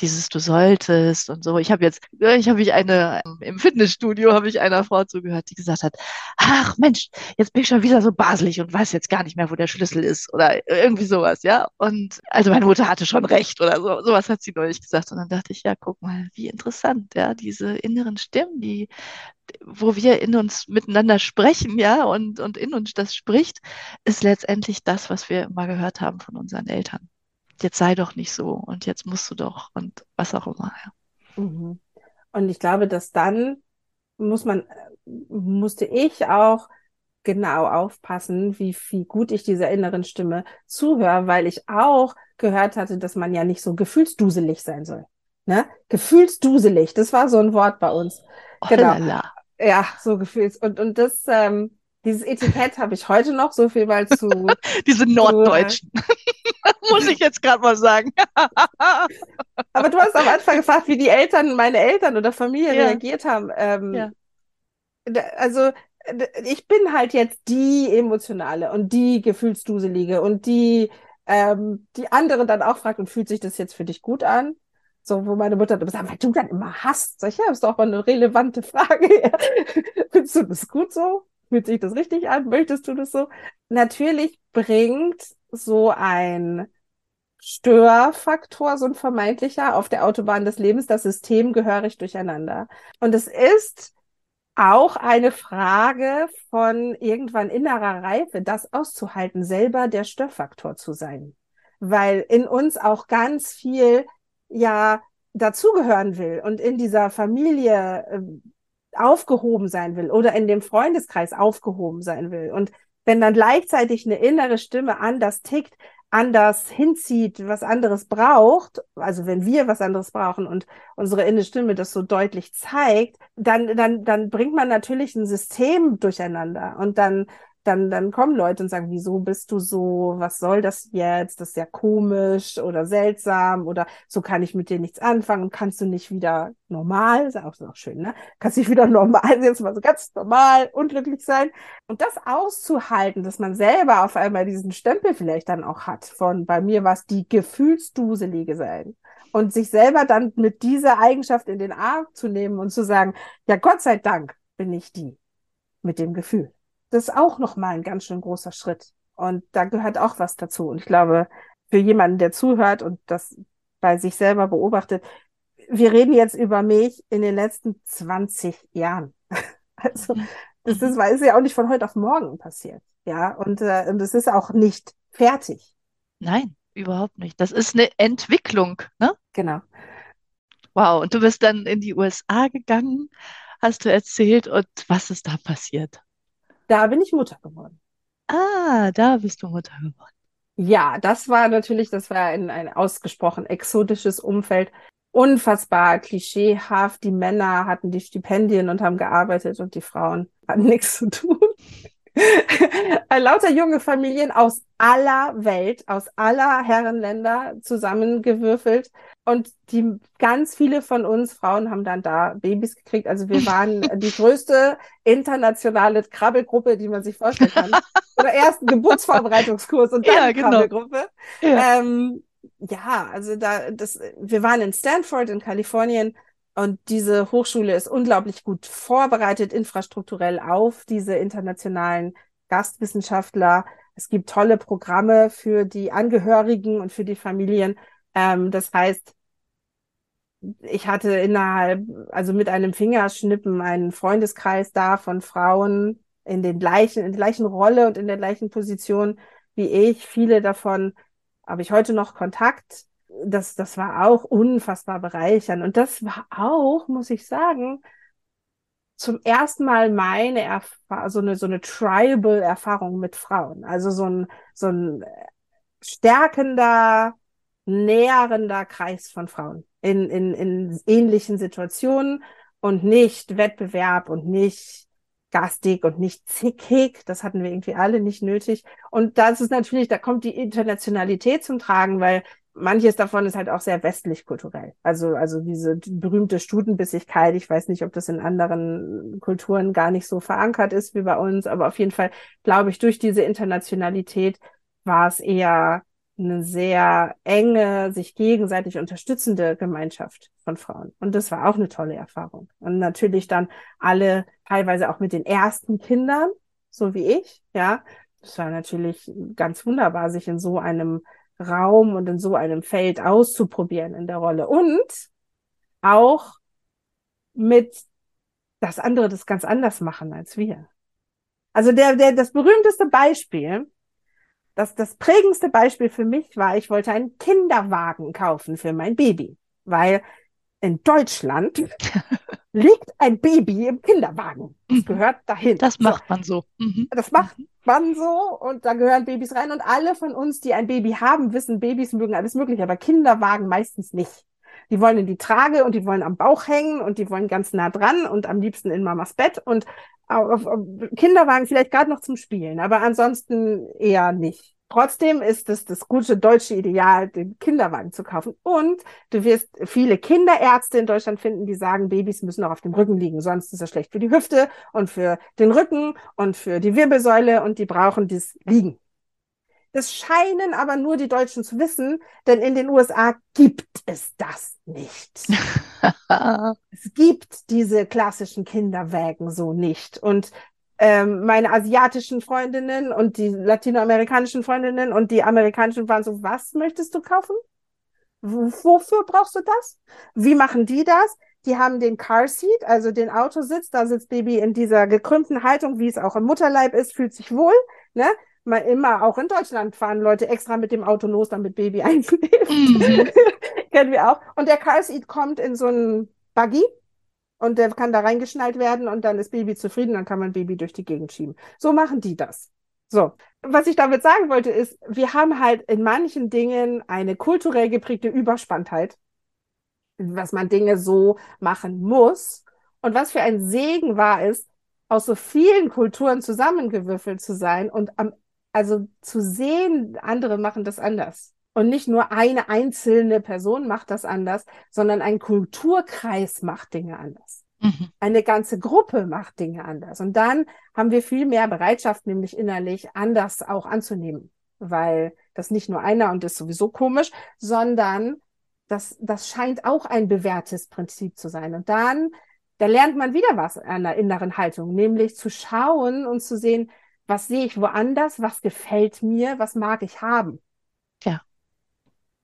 Dieses du solltest und so. Ich habe jetzt, ich habe ich eine, im Fitnessstudio habe ich einer Frau zugehört, die gesagt hat, ach Mensch, jetzt bin ich schon wieder so baselig und weiß jetzt gar nicht mehr, wo der Schlüssel ist oder irgendwie sowas, ja. Und also meine Mutter hatte schon recht oder so, sowas hat sie neulich gesagt. Und dann dachte ich, ja, guck mal, wie interessant, ja, diese inneren Stimmen, die, wo wir in uns miteinander sprechen, ja, und, und in uns das spricht, ist letztendlich das, was wir immer gehört haben von unseren Eltern. Jetzt sei doch nicht so und jetzt musst du doch und was auch immer, ja. Mhm. Und ich glaube, dass dann muss man, musste ich auch genau aufpassen, wie, wie gut ich dieser inneren Stimme zuhöre, weil ich auch gehört hatte, dass man ja nicht so gefühlsduselig sein soll. Ne? Gefühlsduselig, das war so ein Wort bei uns. Oh Genau. la la. Ja, so gefühls. Und, und das, ähm, dieses Etikett habe ich heute noch, so viel mal zu, Diese äh, Norddeutschen, muss ich jetzt gerade mal sagen. aber du hast am Anfang gefragt, wie die Eltern, meine Eltern oder Familie Ja, reagiert haben. Ähm, ja. da- also ich bin halt jetzt die Emotionale und die Gefühlsduselige und die, ähm, die andere dann auch fragt und fühlt sich das jetzt für dich gut an? So, wo meine Mutter dann sagt, weil du dann immer hast. Sag ich, ja, ist doch mal eine relevante Frage. Findest du das gut so? Fühlt sich das richtig an? Möchtest du das so? Natürlich bringt so ein Störfaktor, so ein vermeintlicher, auf der Autobahn des Lebens das System gehörig durcheinander. Und es ist auch eine Frage von irgendwann innerer Reife, das auszuhalten, selber der Störfaktor zu sein. Weil in uns auch ganz viel ja dazugehören will und in dieser Familie äh, aufgehoben sein will oder in dem Freundeskreis aufgehoben sein will. Und wenn dann gleichzeitig eine innere Stimme anders tickt, anders hinzieht, was anderes braucht, also wenn wir was anderes brauchen und unsere innere Stimme das so deutlich zeigt, dann, dann, dann bringt man natürlich ein System durcheinander. Und dann, dann, dann kommen Leute und sagen, wieso bist du so? Was soll das jetzt? Das ist ja komisch oder seltsam oder so kann ich mit dir nichts anfangen. Kannst du nicht wieder normal, ist auch noch schön, ne? Kannst nicht wieder normal, jetzt mal so ganz normal, unglücklich sein. Und das auszuhalten, dass man selber auf einmal diesen Stempel vielleicht dann auch hat von, bei mir war es die Gefühlsduselige sein. Und sich selber dann mit dieser Eigenschaft in den Arm zu nehmen und zu sagen, ja, Gott sei Dank bin ich die mit dem Gefühl. Das ist auch nochmal ein ganz schön großer Schritt. Und da gehört auch was dazu. Und ich glaube, für jemanden, der zuhört und das bei sich selber beobachtet, wir reden jetzt über mich in den letzten 20 Jahren. Also, Mhm. das Mhm. ist, weil ist ja auch nicht von heute auf morgen passiert. Ja, und, äh, und es ist auch nicht fertig. Nein, überhaupt nicht. Das ist eine Entwicklung, ne? Genau. Wow. Und du bist dann in die USA gegangen, hast du erzählt. Und was ist da passiert? Da bin ich Mutter geworden. Ah, da bist du Mutter geworden. Ja, das war natürlich, das war ein, ein ausgesprochen exotisches Umfeld. Unfassbar klischeehaft. Die Männer hatten die Stipendien und haben gearbeitet und die Frauen hatten nichts zu tun. Lauter junge Familien aus aller Welt, aus aller Herrenländer zusammengewürfelt. Und die ganz viele von uns Frauen haben dann da Babys gekriegt. Also wir waren die größte internationale Krabbelgruppe, die man sich vorstellen kann. Oder erst einen Geburtsvorbereitungskurs und dann Ja, genau. Krabbelgruppe. Ja. Ähm, ja, also da, das, wir waren in Stanford in Kalifornien und diese Hochschule ist unglaublich gut vorbereitet, infrastrukturell auf diese internationalen Gastwissenschaftler. Es gibt tolle Programme für die Angehörigen und für die Familien. Ähm, das heißt, ich hatte innerhalb, also mit einem Fingerschnippen einen Freundeskreis da von Frauen in den gleichen, in der gleichen Rolle und in der gleichen Position wie ich. Viele davon habe ich heute noch Kontakt. Das, das war auch unfassbar bereichernd. Und das war auch, muss ich sagen, zum ersten Mal meine Erfahrung, so eine, so eine Tribal-Erfahrung mit Frauen. Also so ein, so ein stärkender, nährender Kreis von Frauen in, in, in ähnlichen Situationen und nicht Wettbewerb und nicht gastig und nicht zickig. Das hatten wir irgendwie alle nicht nötig. Und das ist natürlich, da kommt die Internationalität zum Tragen, weil manches davon ist halt auch sehr westlich kulturell. Also, also diese berühmte Stutenbissigkeit. Ich weiß nicht, ob das in anderen Kulturen gar nicht so verankert ist wie bei uns, aber auf jeden Fall glaube ich, durch diese Internationalität war es eher eine sehr enge, sich gegenseitig unterstützende Gemeinschaft von Frauen. Und das war auch eine tolle Erfahrung. Und natürlich dann alle, teilweise auch mit den ersten Kindern, so wie ich, ja. Das war natürlich ganz wunderbar, sich in so einem Raum und in so einem Feld auszuprobieren in der Rolle. Und auch mit das andere das ganz anders machen als wir. Also der, der, das berühmteste Beispiel das, das prägendste Beispiel für mich war, ich wollte einen Kinderwagen kaufen für mein Baby, weil in Deutschland liegt ein Baby im Kinderwagen. Das mhm. gehört dahin. Das macht man so. Mhm. Das macht man so und da gehören Babys rein und alle von uns, die ein Baby haben, wissen, Babys mögen alles mögliche, aber Kinderwagen meistens nicht. Die wollen in die Trage und die wollen am Bauch hängen und die wollen ganz nah dran und am liebsten in Mamas Bett und auf, auf Kinderwagen vielleicht gerade noch zum Spielen, aber ansonsten eher nicht. Trotzdem ist es das gute deutsche Ideal, den Kinderwagen zu kaufen. Und du wirst viele Kinderärzte in Deutschland finden, die sagen, Babys müssen auch auf dem Rücken liegen, sonst ist das schlecht für die Hüfte und für den Rücken und für die Wirbelsäule und die brauchen das Liegen. Das scheinen aber nur die Deutschen zu wissen, denn in den USA gibt es das nicht. es gibt diese klassischen Kinderwägen so nicht. Und ähm, meine asiatischen Freundinnen und die latinoamerikanischen Freundinnen und die amerikanischen waren so, was möchtest du kaufen? Wofür brauchst du das? Wie machen die das? Die haben den Car Seat, also den Autositz, da sitzt Baby in dieser gekrümmten Haltung, wie es auch im Mutterleib ist, fühlt sich wohl, ne? mal immer, auch in Deutschland fahren Leute extra mit dem Auto los, damit Baby einschläft. Mhm. Kennen wir auch. Und der Car Seat kommt in so einen Buggy und der kann da reingeschnallt werden und dann ist Baby zufrieden, dann kann man Baby durch die Gegend schieben. So machen die das. So. Was ich damit sagen wollte, ist, wir haben halt in manchen Dingen eine kulturell geprägte Überspanntheit, was man Dinge so machen muss. Und was für ein Segen war es, aus so vielen Kulturen zusammengewürfelt zu sein und am also zu sehen, andere machen das anders. Und nicht nur eine einzelne Person macht das anders, sondern ein Kulturkreis macht Dinge anders. Mhm. Eine ganze Gruppe macht Dinge anders. Und dann haben wir viel mehr Bereitschaft, nämlich innerlich anders auch anzunehmen. Weil das nicht nur einer und ist sowieso komisch, sondern das, das scheint auch ein bewährtes Prinzip zu sein. Und dann, da lernt man wieder was an der inneren Haltung, nämlich zu schauen und zu sehen, was sehe ich woanders? Was gefällt mir? Was mag ich haben? Ja.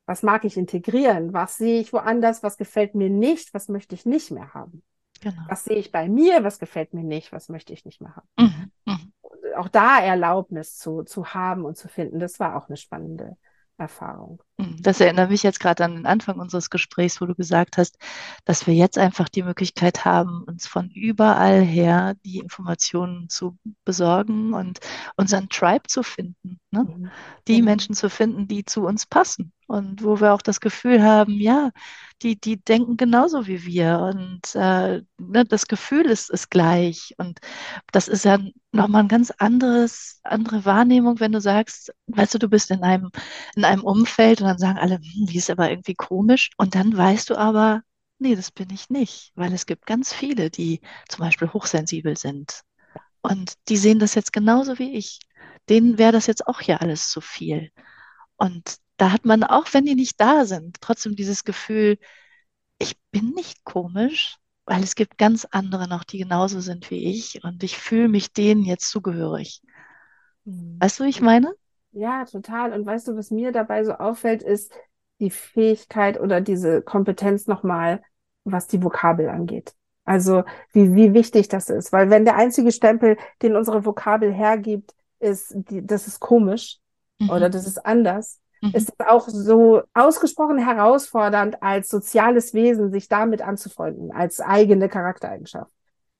Was mag ich integrieren? Was sehe ich woanders? Was gefällt mir nicht? Was möchte ich nicht mehr haben? Genau. Was sehe ich bei mir? Was gefällt mir nicht? Was möchte ich nicht mehr haben? Mhm. Mhm. Auch da Erlaubnis zu, zu haben und zu finden, das war auch eine spannende Erfahrung. Hm, das erinnert mich jetzt gerade an den Anfang unseres Gesprächs, wo du gesagt hast, dass wir jetzt einfach die Möglichkeit haben, uns von überall her die Informationen zu besorgen und unseren Tribe zu finden. Ne? Mhm. Die mhm. Menschen zu finden, die zu uns passen und wo wir auch das Gefühl haben, ja, die, die denken genauso wie wir und äh, ne, das Gefühl ist, ist gleich. Und das ist ja nochmal ein ganz anderes, andere Wahrnehmung, wenn du sagst, weißt du, du bist in einem, in einem Umfeld und dann sagen alle, hm, die ist aber irgendwie komisch. Und dann weißt du aber, nee, das bin ich nicht, weil es gibt ganz viele, die zum Beispiel hochsensibel sind. Und die sehen das jetzt genauso wie ich. Denen wäre das jetzt auch hier alles zu viel. Und da hat man, auch wenn die nicht da sind, trotzdem dieses Gefühl, ich bin nicht komisch, weil es gibt ganz andere noch, die genauso sind wie ich und ich fühle mich denen jetzt zugehörig. Mhm. Weißt du, wie ich meine? Ja, total. Und weißt du, was mir dabei so auffällt, ist die Fähigkeit oder diese Kompetenz nochmal, was die Vokabel angeht. Also wie, wie wichtig das ist. Weil wenn der einzige Stempel, den unsere Vokabel hergibt, ist, die, das ist komisch mhm. oder das ist anders, mhm. ist es auch so ausgesprochen herausfordernd, als soziales Wesen sich damit anzufreunden, als eigene Charaktereigenschaft.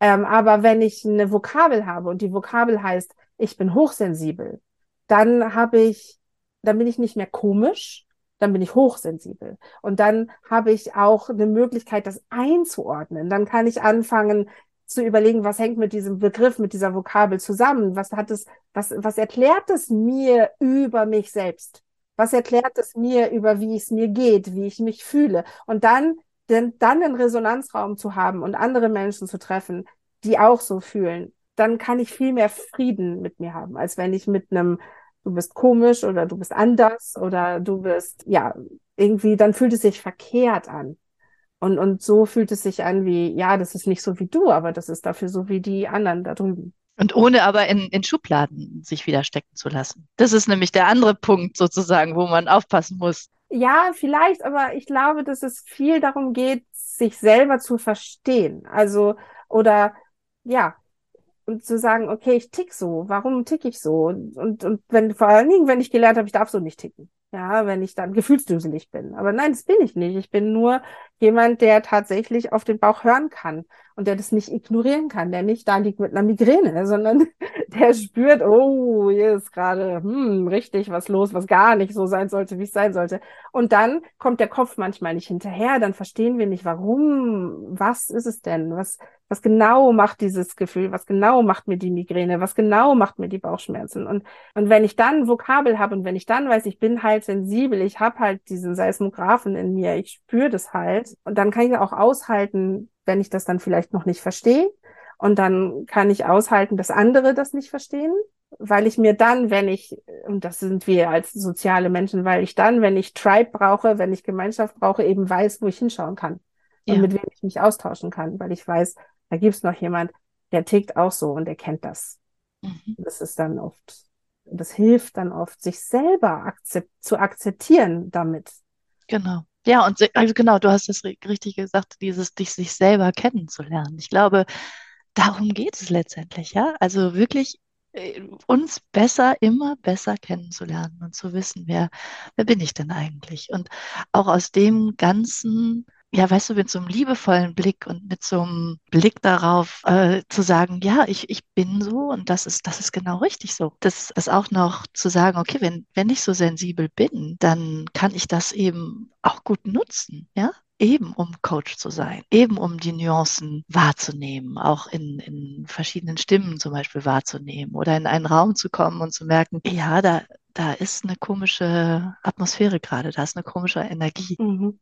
Ähm, aber wenn ich eine Vokabel habe und die Vokabel heißt, ich bin hochsensibel, dann habe ich dann bin ich nicht mehr komisch, dann bin ich hochsensibel. Und dann habe ich auch eine Möglichkeit, das einzuordnen. Dann kann ich anfangen zu überlegen, was hängt mit diesem Begriff, mit dieser Vokabel zusammen? Was hat es, was, was erklärt es mir über mich selbst? Was erklärt es mir über, wie es mir geht, wie ich mich fühle? Und dann, denn, dann einen Resonanzraum zu haben und andere Menschen zu treffen, die auch so fühlen, dann kann ich viel mehr Frieden mit mir haben, als wenn ich mit einem du bist komisch oder du bist anders oder du bist, ja, irgendwie, dann fühlt es sich verkehrt an. Und, und so fühlt es sich an wie, ja, das ist nicht so wie du, aber das ist dafür so wie die anderen da drüben. Und ohne aber in, in Schubladen sich wieder stecken zu lassen. Das ist nämlich der andere Punkt sozusagen, wo man aufpassen muss. Ja, vielleicht, aber ich glaube, dass es viel darum geht, sich selber zu verstehen. Also, oder ja, und zu sagen, okay, ich tick so, warum tick ich so? Und, und, wenn, vor allen Dingen, wenn ich gelernt habe, ich darf so nicht ticken. Ja, wenn ich dann gefühlsdüselig bin. Aber nein, das bin ich nicht. Ich bin nur jemand, der tatsächlich auf den Bauch hören kann und der das nicht ignorieren kann, der nicht da liegt mit einer Migräne, sondern der spürt, oh, hier ist gerade hm, richtig was los, was gar nicht so sein sollte, wie es sein sollte. Und dann kommt der Kopf manchmal nicht hinterher, dann verstehen wir nicht, warum, was ist es denn, was, was genau macht dieses Gefühl, was genau macht mir die Migräne, was genau macht mir die Bauchschmerzen. Und, und wenn ich dann Vokabel habe und wenn ich dann weiß, ich bin halt sensibel, ich habe halt diesen Seismographen in mir, ich spüre das halt und dann kann ich auch aushalten, wenn ich das dann vielleicht noch nicht verstehe. Und dann kann ich aushalten, dass andere das nicht verstehen, weil ich mir dann, wenn ich, und das sind wir als soziale Menschen, weil ich dann, wenn ich Tribe brauche, wenn ich Gemeinschaft brauche, eben weiß, wo ich hinschauen kann ja. und mit wem ich mich austauschen kann, weil ich weiß, da gibt es noch jemand, der tickt auch so und der kennt das. Mhm. Das ist dann oft, das hilft dann oft, sich selber akzept, zu akzeptieren damit. Genau. Ja, und also genau, du hast das richtig gesagt, dieses dich sich selber kennenzulernen. Ich glaube, darum geht es letztendlich, ja. Also wirklich äh, uns besser, immer besser kennenzulernen und zu wissen, wer, wer bin ich denn eigentlich? Und auch aus dem ganzen ja, weißt du, mit so einem liebevollen Blick und mit so einem Blick darauf äh, zu sagen, ja, ich, ich bin so und das ist, das ist genau richtig so. Das, das auch noch zu sagen, okay, wenn, wenn ich so sensibel bin, dann kann ich das eben auch gut nutzen, ja eben um Coach zu sein, eben um die Nuancen wahrzunehmen, auch in, in verschiedenen Stimmen zum Beispiel wahrzunehmen oder in einen Raum zu kommen und zu merken, ja, da, da ist eine komische Atmosphäre gerade, da ist eine komische Energie. Mhm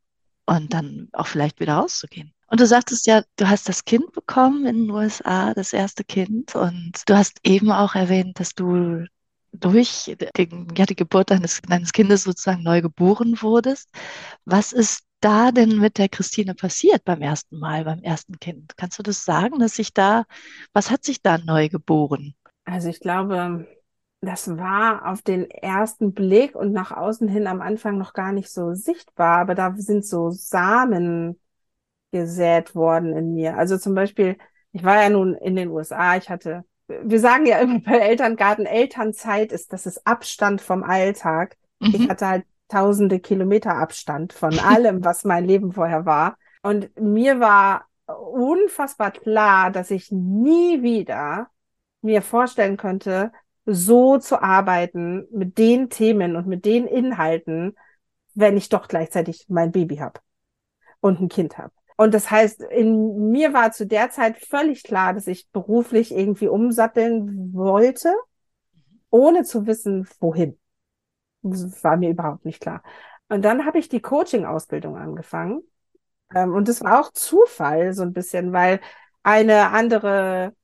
und dann auch vielleicht wieder rauszugehen. Und du sagtest ja, du hast das Kind bekommen in den USA, das erste Kind. Und du hast eben auch erwähnt, dass du durch den, ja, die Geburt deines, deines Kindes sozusagen neu geboren wurdest. Was ist da denn mit der Christine passiert beim ersten Mal, beim ersten Kind? Kannst du das sagen, dass sich da, was hat sich da neu geboren? Also ich glaube, das war auf den ersten Blick und nach außen hin am Anfang noch gar nicht so sichtbar, aber da sind so Samen gesät worden in mir. Also zum Beispiel, ich war ja nun in den USA, ich hatte, wir sagen ja immer bei Elterngarten, Elternzeit ist, das ist Abstand vom Alltag. Mhm. Ich hatte halt tausende Kilometer Abstand von allem, was mein Leben vorher war. Und mir war unfassbar klar, dass ich nie wieder mir vorstellen könnte, so zu arbeiten mit den Themen und mit den Inhalten, wenn ich doch gleichzeitig mein Baby habe und ein Kind habe. Und das heißt, in mir war zu der Zeit völlig klar, dass ich beruflich irgendwie umsatteln wollte, ohne zu wissen, wohin. Das war mir überhaupt nicht klar. Und dann habe ich die Coaching-Ausbildung angefangen. Ähm, und das war auch Zufall, so ein bisschen, weil eine andere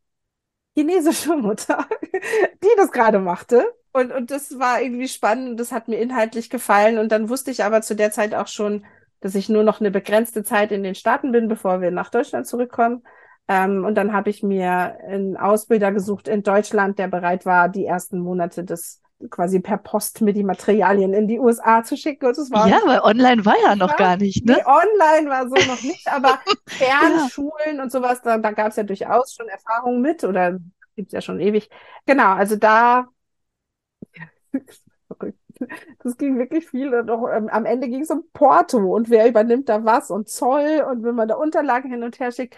chinesische Mutter, die das gerade machte. Und, und das war irgendwie spannend, das hat mir inhaltlich gefallen. Und dann wusste ich aber zu der Zeit auch schon, dass ich nur noch eine begrenzte Zeit in den Staaten bin, bevor wir nach Deutschland zurückkommen. Ähm, und dann habe ich mir einen Ausbilder gesucht in Deutschland, der bereit war, die ersten Monate des quasi per Post mir die Materialien in die USA zu schicken. Und das war ja, weil online war ja noch war, gar nicht, ne? Nee, online war so noch nicht, aber Fernschulen ja. und sowas, da, da gab es ja durchaus schon Erfahrungen mit oder gibt es ja schon ewig. Genau, also da das ging wirklich viel. Und auch, ähm, am Ende ging es um Porto und wer übernimmt da was und Zoll und wenn man da Unterlagen hin und her schickt.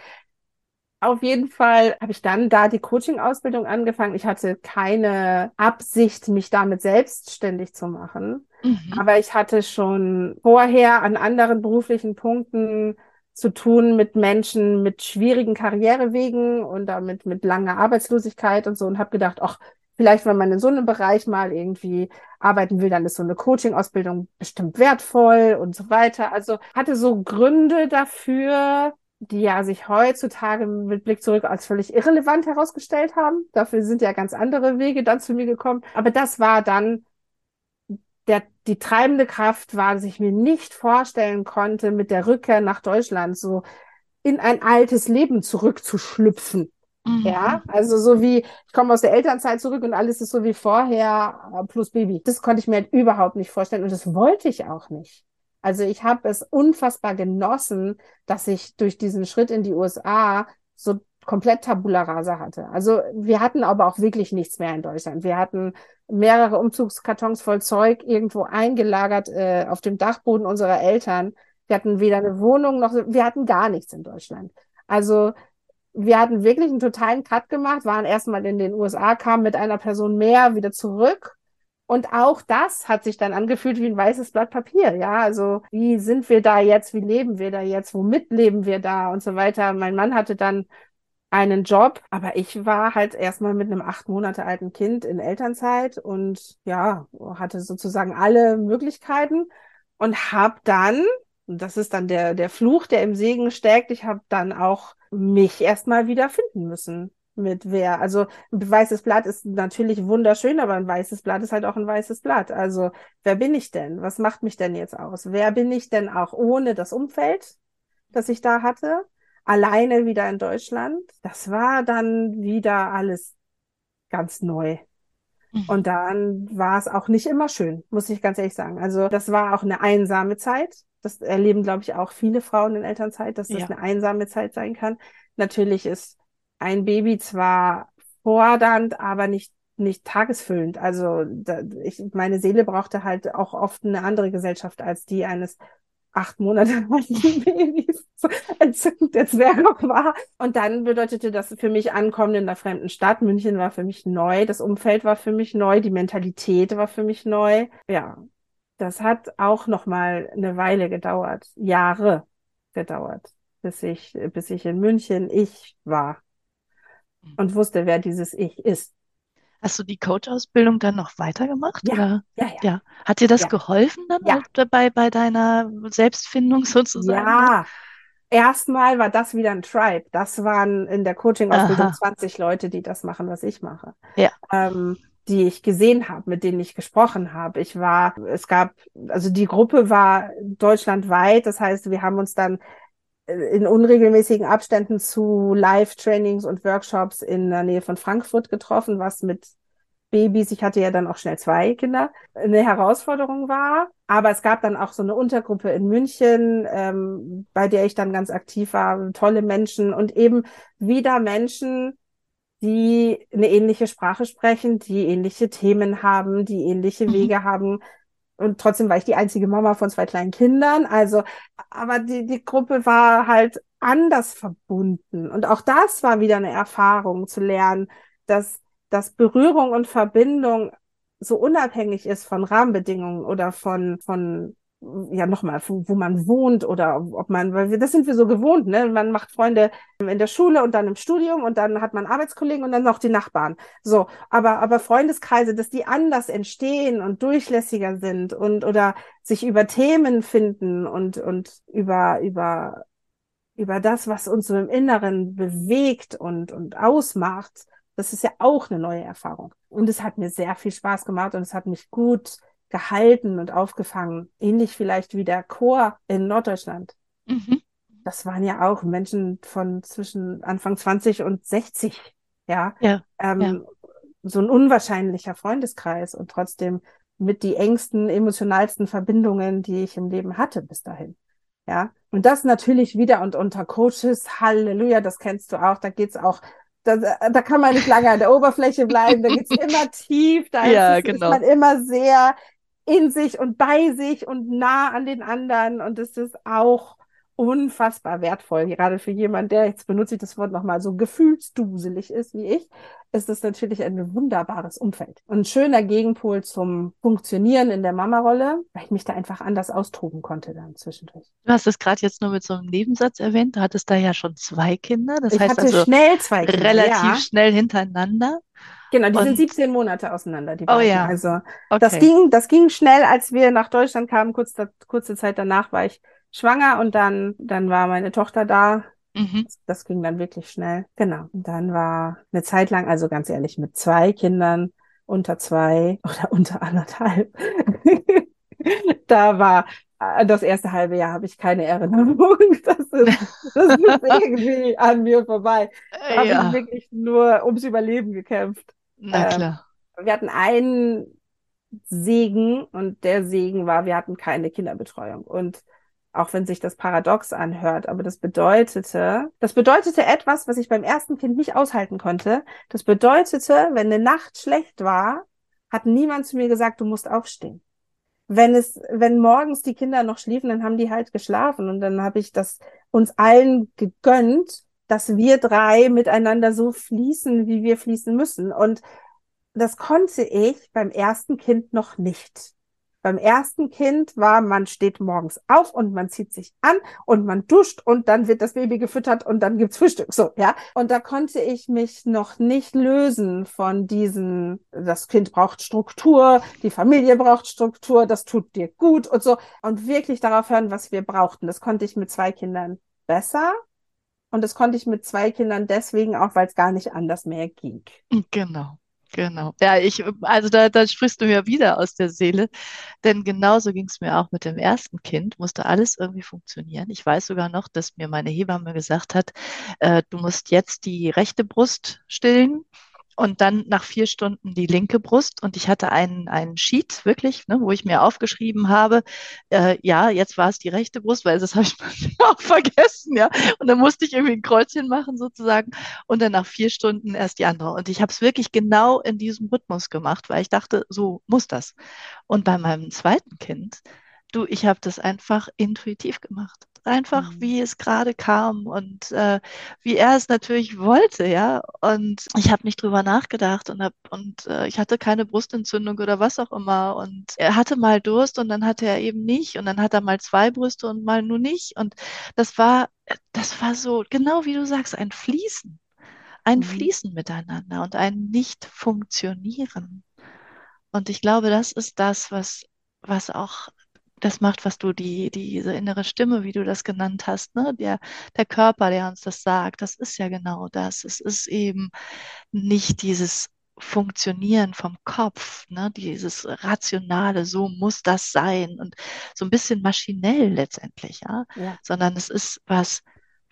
Auf jeden Fall habe ich dann da die Coaching-Ausbildung angefangen. Ich hatte keine Absicht, mich damit selbstständig zu machen. Mhm. Aber ich hatte schon vorher an anderen beruflichen Punkten zu tun mit Menschen mit schwierigen Karrierewegen und damit mit langer Arbeitslosigkeit und so und habe gedacht, ach, vielleicht, wenn man in so einem Bereich mal irgendwie arbeiten will, dann ist so eine Coaching-Ausbildung bestimmt wertvoll und so weiter. Also hatte so Gründe dafür, die ja sich heutzutage mit Blick zurück als völlig irrelevant herausgestellt haben. Dafür sind ja ganz andere Wege dann zu mir gekommen. Aber das war dann der, die treibende Kraft war, dass ich mir nicht vorstellen konnte, mit der Rückkehr nach Deutschland so in ein altes Leben zurückzuschlüpfen. Mhm. Ja, also so wie, ich komme aus der Elternzeit zurück und alles ist so wie vorher äh, plus Baby. Das konnte ich mir halt überhaupt nicht vorstellen und das wollte ich auch nicht. Also ich habe es unfassbar genossen, dass ich durch diesen Schritt in die USA so komplett Tabula Rasa hatte. Also wir hatten aber auch wirklich nichts mehr in Deutschland. Wir hatten mehrere Umzugskartons voll Zeug irgendwo eingelagert äh, auf dem Dachboden unserer Eltern. Wir hatten weder eine Wohnung noch, wir hatten gar nichts in Deutschland. Also wir hatten wirklich einen totalen Cut gemacht, waren erstmal in den USA, kamen mit einer Person mehr wieder zurück und auch das hat sich dann angefühlt wie ein weißes Blatt Papier. Ja, also wie sind wir da jetzt? Wie leben wir da jetzt? Womit leben wir da? Und so weiter. Mein Mann hatte dann einen Job, aber ich war halt erstmal mit einem acht Monate alten Kind in Elternzeit und ja, hatte sozusagen alle Möglichkeiten und habe dann, und das ist dann der, der Fluch, der im Segen steckt, ich habe dann auch mich erstmal wieder finden müssen mit wer. Also ein weißes Blatt ist natürlich wunderschön, aber ein weißes Blatt ist halt auch ein weißes Blatt. Also wer bin ich denn? Was macht mich denn jetzt aus? Wer bin ich denn auch ohne das Umfeld, das ich da hatte? Alleine wieder in Deutschland. Das war dann wieder alles ganz neu. Mhm. Und dann war es auch nicht immer schön, muss ich ganz ehrlich sagen. Also das war auch eine einsame Zeit. Das erleben, glaube ich, auch viele Frauen in Elternzeit, dass das ja. eine einsame Zeit sein kann. Natürlich ist ein Baby zwar fordernd, aber nicht nicht tagesfüllend. Also da, ich, meine Seele brauchte halt auch oft eine andere Gesellschaft als die eines acht Monate alten Babys, entzückend der Zwerg war. Und dann bedeutete das für mich Ankommen in der fremden Stadt. München war für mich neu, das Umfeld war für mich neu, die Mentalität war für mich neu. Ja, das hat auch noch mal eine Weile gedauert, Jahre gedauert, bis ich, bis ich in München ich war und wusste, wer dieses Ich ist. Hast du die Coach-Ausbildung dann noch weitergemacht? Ja, oder? ja, ja. ja. Hat dir das ja. geholfen dann ja. Halt bei, bei deiner Selbstfindung sozusagen? Ja, erstmal war das wieder ein Tribe. Das waren in der Coaching-Ausbildung 20 Leute, die das machen, was ich mache. Ja. Ähm, die ich gesehen habe, mit denen ich gesprochen habe. Ich war, es gab, also die Gruppe war deutschlandweit, das heißt, wir haben uns dann in unregelmäßigen Abständen zu Live-Trainings und Workshops in der Nähe von Frankfurt getroffen, was mit Babys, ich hatte ja dann auch schnell zwei Kinder, eine Herausforderung war. Aber es gab dann auch so eine Untergruppe in München, ähm, bei der ich dann ganz aktiv war, tolle Menschen und eben wieder Menschen, die eine ähnliche Sprache sprechen, die ähnliche Themen haben, die ähnliche mhm. Wege mhm. haben, und trotzdem war ich die einzige Mama von zwei kleinen Kindern. Also, aber die, die Gruppe war halt anders verbunden. Und auch das war wieder eine Erfahrung zu lernen, dass, dass Berührung und Verbindung so unabhängig ist von Rahmenbedingungen oder von, von ja nochmal, wo man wohnt oder ob man, weil wir, das sind wir so gewohnt, ne? Man macht Freunde in der Schule und dann im Studium und dann hat man Arbeitskollegen und dann noch die Nachbarn. So, aber, aber Freundeskreise, dass die anders entstehen und durchlässiger sind und oder sich über Themen finden und, und über, über, über das, was uns so im Inneren bewegt und, und ausmacht, das ist ja auch eine neue Erfahrung. Und es hat mir sehr viel Spaß gemacht und es hat mich gut gehalten und aufgefangen. Ähnlich vielleicht wie der Chor in Norddeutschland. Mhm. Das waren ja auch Menschen von zwischen Anfang 20 und 60. Ja. ja, ähm, ja. So ein unwahrscheinlicher Freundeskreis und trotzdem mit die engsten, emotionalsten Verbindungen, die ich im Leben hatte bis dahin. Ja. Und das natürlich wieder und unter Coaches, Halleluja, das kennst du auch, da geht's auch da, da kann man nicht lange an der Oberfläche bleiben, da geht's immer tief, da ja, ist, genau. ist man immer sehr in sich und bei sich und nah an den anderen. Und es ist auch unfassbar wertvoll. Gerade für jemanden, der, jetzt benutze ich das Wort nochmal, so gefühlsduselig ist wie ich, ist es natürlich ein wunderbares Umfeld. Ein schöner Gegenpol zum Funktionieren in der Mama-Rolle, weil ich mich da einfach anders austoben konnte dann zwischendurch. Du hast es gerade jetzt nur mit so einem Nebensatz erwähnt. Du hattest da ja schon zwei Kinder. Das ich heißt also schnell zwei Kinder. relativ ja. schnell hintereinander. Genau, die Und- sind 17 Monate auseinander, die Oh beiden. ja. Also Okay. das ging, das ging schnell, als wir nach Deutschland kamen. Kurz, kurze Zeit danach war ich schwanger und dann, dann war meine Tochter da. Mhm. Das, das ging dann wirklich schnell. Genau. Und dann war eine Zeit lang, also ganz ehrlich, mit zwei Kindern unter zwei oder unter anderthalb. Da war äh, das erste halbe Jahr habe ich keine Erinnerung. Das ist, das ist irgendwie an mir vorbei. Da habe Ja, ich wirklich nur ums Überleben gekämpft. na ähm, klar. Wir hatten einen Segen und der Segen war, wir hatten keine Kinderbetreuung. Und auch wenn sich das paradox anhört, aber das bedeutete, das bedeutete etwas, was ich beim ersten Kind nicht aushalten konnte. Das bedeutete, wenn eine Nacht schlecht war, hat niemand zu mir gesagt, du musst aufstehen. Wenn es, wenn morgens die Kinder noch schliefen, dann haben die halt geschlafen und dann habe ich das uns allen gegönnt, dass wir drei miteinander so fließen, wie wir fließen müssen. Und das konnte ich beim ersten Kind noch nicht. Beim ersten Kind war, man steht morgens auf und man zieht sich an und man duscht und dann wird das Baby gefüttert und dann gibt's Frühstück. So, ja. Und da konnte ich mich noch nicht lösen von diesen, das Kind braucht Struktur, die Familie braucht Struktur, das tut dir gut und so. Und wirklich darauf hören, was wir brauchten. Das konnte ich mit zwei Kindern besser. Und das konnte ich mit zwei Kindern deswegen auch, weil es gar nicht anders mehr ging. Genau, genau. Ja, ich, also da, da sprichst du mir wieder aus der Seele, denn genauso ging es mir auch mit dem ersten Kind, musste alles irgendwie funktionieren. Ich weiß sogar noch, dass mir meine Hebamme gesagt hat, äh, du musst jetzt die rechte Brust stillen. Und dann nach vier Stunden die linke Brust. Und ich hatte einen, einen Sheet, wirklich, ne, wo ich mir aufgeschrieben habe, äh, ja, jetzt war es die rechte Brust, weil das habe ich auch vergessen, ja. Und dann musste ich irgendwie ein Kreuzchen machen sozusagen und dann nach vier Stunden erst die andere. Und ich habe es wirklich genau in diesem Rhythmus gemacht, weil ich dachte, so muss das. Und bei meinem zweiten Kind, du, ich habe das einfach intuitiv gemacht. Einfach, Mhm. wie es gerade kam und äh, wie er es natürlich wollte, ja. Und ich habe nicht drüber nachgedacht und hab, und äh, ich hatte keine Brustentzündung oder was auch immer. Und er hatte mal Durst und dann hatte er eben nicht. Und dann hat er mal zwei Brüste und mal nur nicht. Und das war, das war so, genau wie du sagst, ein Fließen. Ein Mhm. Fließen miteinander und ein Nicht-Funktionieren. Und ich glaube, das ist das, was, was auch das macht, was du die, diese innere Stimme, wie du das genannt hast, ne? Der, der Körper, der uns das sagt, das ist ja genau das. Es ist eben nicht dieses Funktionieren vom Kopf, ne? Dieses rationale, so muss das sein und so ein bisschen maschinell letztendlich, ja, Ja. sondern es ist was,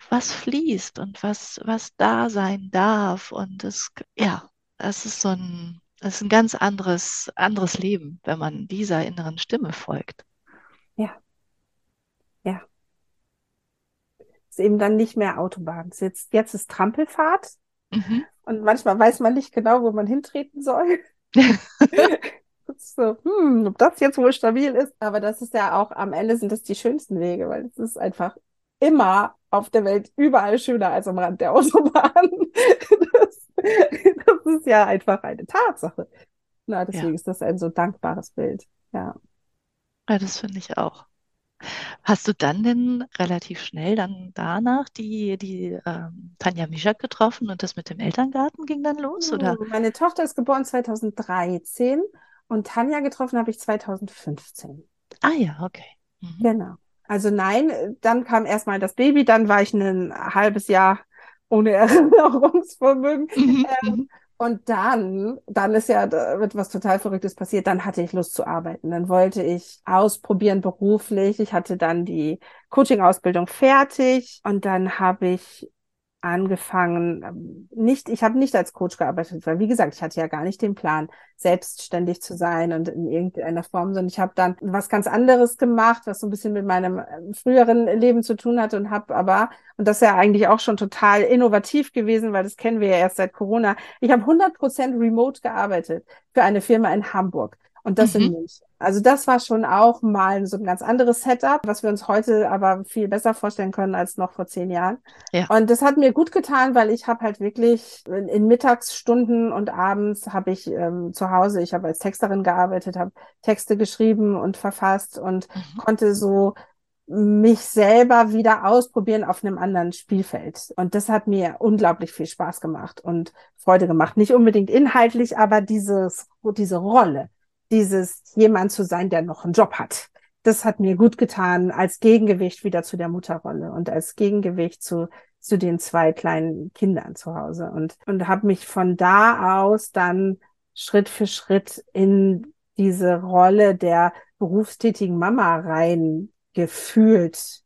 was fließt und was, was da sein darf und es, ja, es ist so ein, es ist ein ganz anderes, anderes Leben, wenn man dieser inneren Stimme folgt. Ist eben dann nicht mehr Autobahn. Jetzt, jetzt ist Trampelfahrt Mhm. und manchmal weiß man nicht genau, wo man hintreten soll. So, hm, ob das jetzt wohl stabil ist. Aber das ist ja auch, am Ende sind das die schönsten Wege, weil es ist einfach immer auf der Welt überall schöner als am Rand der Autobahn. Das, das ist ja einfach eine Tatsache. Na, deswegen Ja. ist das ein so dankbares Bild. Ja. Ja, das finde ich auch. Hast du dann denn relativ schnell dann danach die, die ähm, Tanja Mischak getroffen und das mit dem Elterngarten ging dann los, oder? Hm, Meine Tochter ist geboren 2013 und Tanja getroffen habe ich 2015. Ah ja, okay. Mhm. Genau. Also nein, dann kam erstmal das Baby, dann war ich ein halbes Jahr ohne Erinnerungsvermögen. Mhm, Ähm, mhm. Und dann, dann ist ja da wird was total Verrücktes passiert. Dann hatte ich Lust zu arbeiten. Dann wollte ich ausprobieren beruflich. Ich hatte dann die Coaching-Ausbildung fertig und dann habe ich angefangen, ähm, nicht, ich habe nicht als Coach gearbeitet, weil wie gesagt, ich hatte ja gar nicht den Plan, selbstständig zu sein und in irgendeiner Form, sondern ich habe dann was ganz anderes gemacht, was so ein bisschen mit meinem ähm, früheren Leben zu tun hatte und habe aber, und das ist ja eigentlich auch schon total innovativ gewesen, weil das kennen wir ja erst seit Corona, ich habe 100% remote gearbeitet für eine Firma in Hamburg. Und das in München. Also das war schon auch mal so ein ganz anderes Setup, was wir uns heute aber viel besser vorstellen können als noch vor zehn Jahren. Ja. Und das hat mir gut getan, weil ich habe halt wirklich in, in Mittagsstunden und abends habe ich ähm, zu Hause, ich habe als Texterin gearbeitet, habe Texte geschrieben und verfasst und Mhm. konnte so mich selber wieder ausprobieren auf einem anderen Spielfeld. Und das hat mir unglaublich viel Spaß gemacht und Freude gemacht. Nicht unbedingt inhaltlich, aber dieses, diese Rolle, dieses jemand zu sein, der noch einen Job hat. Das hat mir gut getan als Gegengewicht wieder zu der Mutterrolle und als Gegengewicht zu zu den zwei kleinen Kindern zu Hause und und habe mich von da aus dann Schritt für Schritt in diese Rolle der berufstätigen Mama rein gefühlt.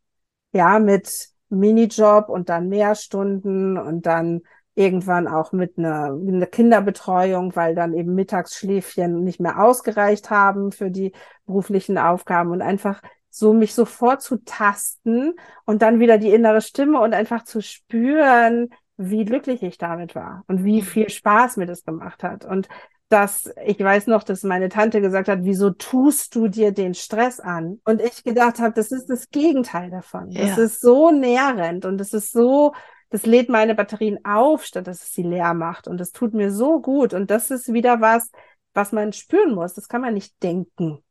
Ja, mit Minijob und dann mehr Stunden und dann irgendwann auch mit einer, einer Kinderbetreuung, weil dann eben Mittagsschläfchen nicht mehr ausgereicht haben für die beruflichen Aufgaben und einfach so mich so vorzutasten und dann wieder die innere Stimme und einfach zu spüren, wie glücklich ich damit war und wie Mhm. viel Spaß mir das gemacht hat. Und dass ich weiß noch, dass meine Tante gesagt hat, wieso tust du dir den Stress an? Und ich gedacht habe, das ist das Gegenteil davon. Das Ja. ist so nährend und das ist so, das lädt meine Batterien auf, statt dass es sie leer macht. Und das tut mir so gut. Und das ist wieder was, was man spüren muss. Das kann man nicht denken.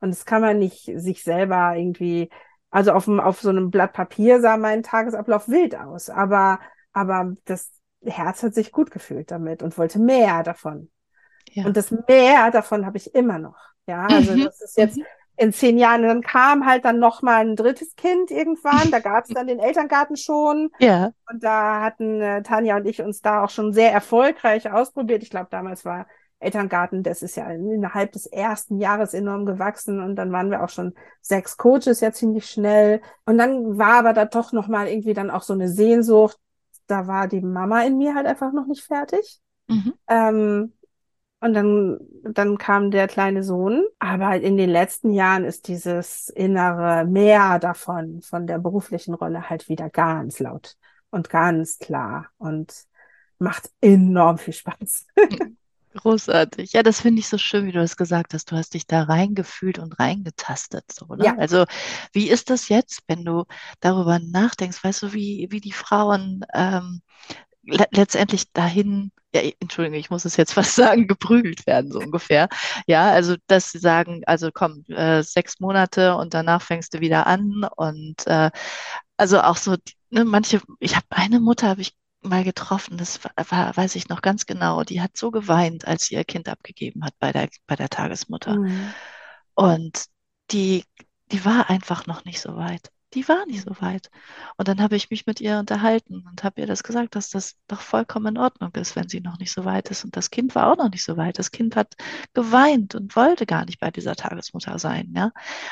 Und das kann man nicht sich selber irgendwie, also auf, dem, auf so einem Blatt Papier sah mein Tagesablauf wild aus. Aber, aber das Herz hat sich gut gefühlt damit und wollte mehr davon. Ja. Und das mehr davon habe ich immer noch. Ja, also Mhm. das ist jetzt Mhm. In zehn Jahren, dann kam halt dann noch mal ein drittes Kind irgendwann. Da gab es dann den Elterngarten schon. Ja. Und da hatten äh, Tanja und ich uns da auch schon sehr erfolgreich ausprobiert. Ich glaube, damals war Elterngarten, das ist ja innerhalb des ersten Jahres enorm gewachsen. Und dann waren wir auch schon sechs Coaches ja ziemlich schnell. Und dann war aber da doch noch mal irgendwie dann auch so eine Sehnsucht. Da war die Mama in mir halt einfach noch nicht fertig. Mhm. Ähm, und dann, dann kam der kleine Sohn. Aber in den letzten Jahren ist dieses innere Mehr davon, von der beruflichen Rolle halt wieder ganz laut und ganz klar und macht enorm viel Spaß. Großartig. Ja, das finde ich so schön, wie du das gesagt hast. Du hast dich da reingefühlt und reingetastet, so, ne? Ja. Also, wie ist das jetzt, wenn du darüber nachdenkst? Weißt du, wie, wie die Frauen ähm, le letztendlich dahin, ja, Entschuldigung, ich muss es jetzt fast sagen, geprügelt werden, so ungefähr. Ja, also, dass sie sagen, also komm, äh, sechs Monate und danach fängst du wieder an und äh, also auch so, ne, manche, ich habe eine Mutter, habe ich mal getroffen, das war, weiß ich noch ganz genau, die hat so geweint, als sie ihr Kind abgegeben hat bei der, bei der Tagesmutter. Mhm. Und die, die war einfach noch nicht so weit. Die war nicht so weit. Und dann habe ich mich mit ihr unterhalten und habe ihr das gesagt, dass das doch vollkommen in Ordnung ist, wenn sie noch nicht so weit ist. Und das Kind war auch noch nicht so weit. Das Kind hat geweint und wollte gar nicht bei dieser Tagesmutter sein, ja.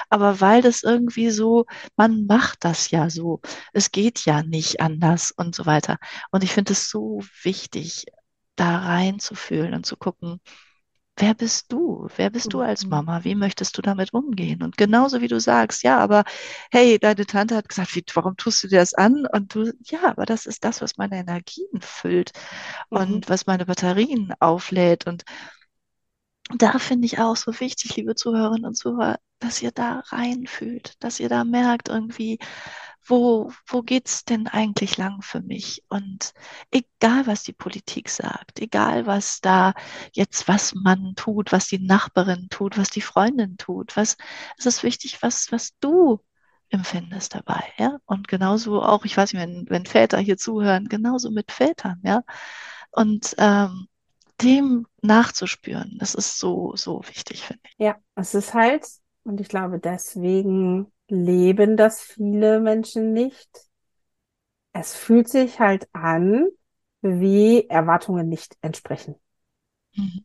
Aber weil das irgendwie so, man macht das ja so. Es geht ja nicht anders und so weiter. Und ich finde es so wichtig, da reinzufühlen und zu gucken, wer bist du? Wer bist du als Mhm. Mama? Wie möchtest du damit umgehen? Und genauso wie du sagst, ja, aber hey, deine Tante hat gesagt, wie, warum tust du dir das an? Und du, ja, aber das ist das, was meine Energien füllt Mhm. und was meine Batterien auflädt. Und da finde ich auch so wichtig, liebe Zuhörerinnen und Zuhörer, dass ihr da reinfühlt, dass ihr da merkt irgendwie, wo, wo geht's denn eigentlich lang für mich? Und egal, was die Politik sagt, egal, was da jetzt, was man tut, was die Nachbarin tut, was die Freundin tut, was, es ist wichtig, was, was du empfindest dabei, ja? Und genauso auch, ich weiß nicht, wenn, wenn Väter hier zuhören, genauso mit Vätern, ja? Und, ähm, dem nachzuspüren, das ist so, so wichtig, finde ich. Ja, es ist halt, und ich glaube, deswegen leben das viele Menschen nicht. Es fühlt sich halt an, wie Erwartungen nicht entsprechen. Mhm.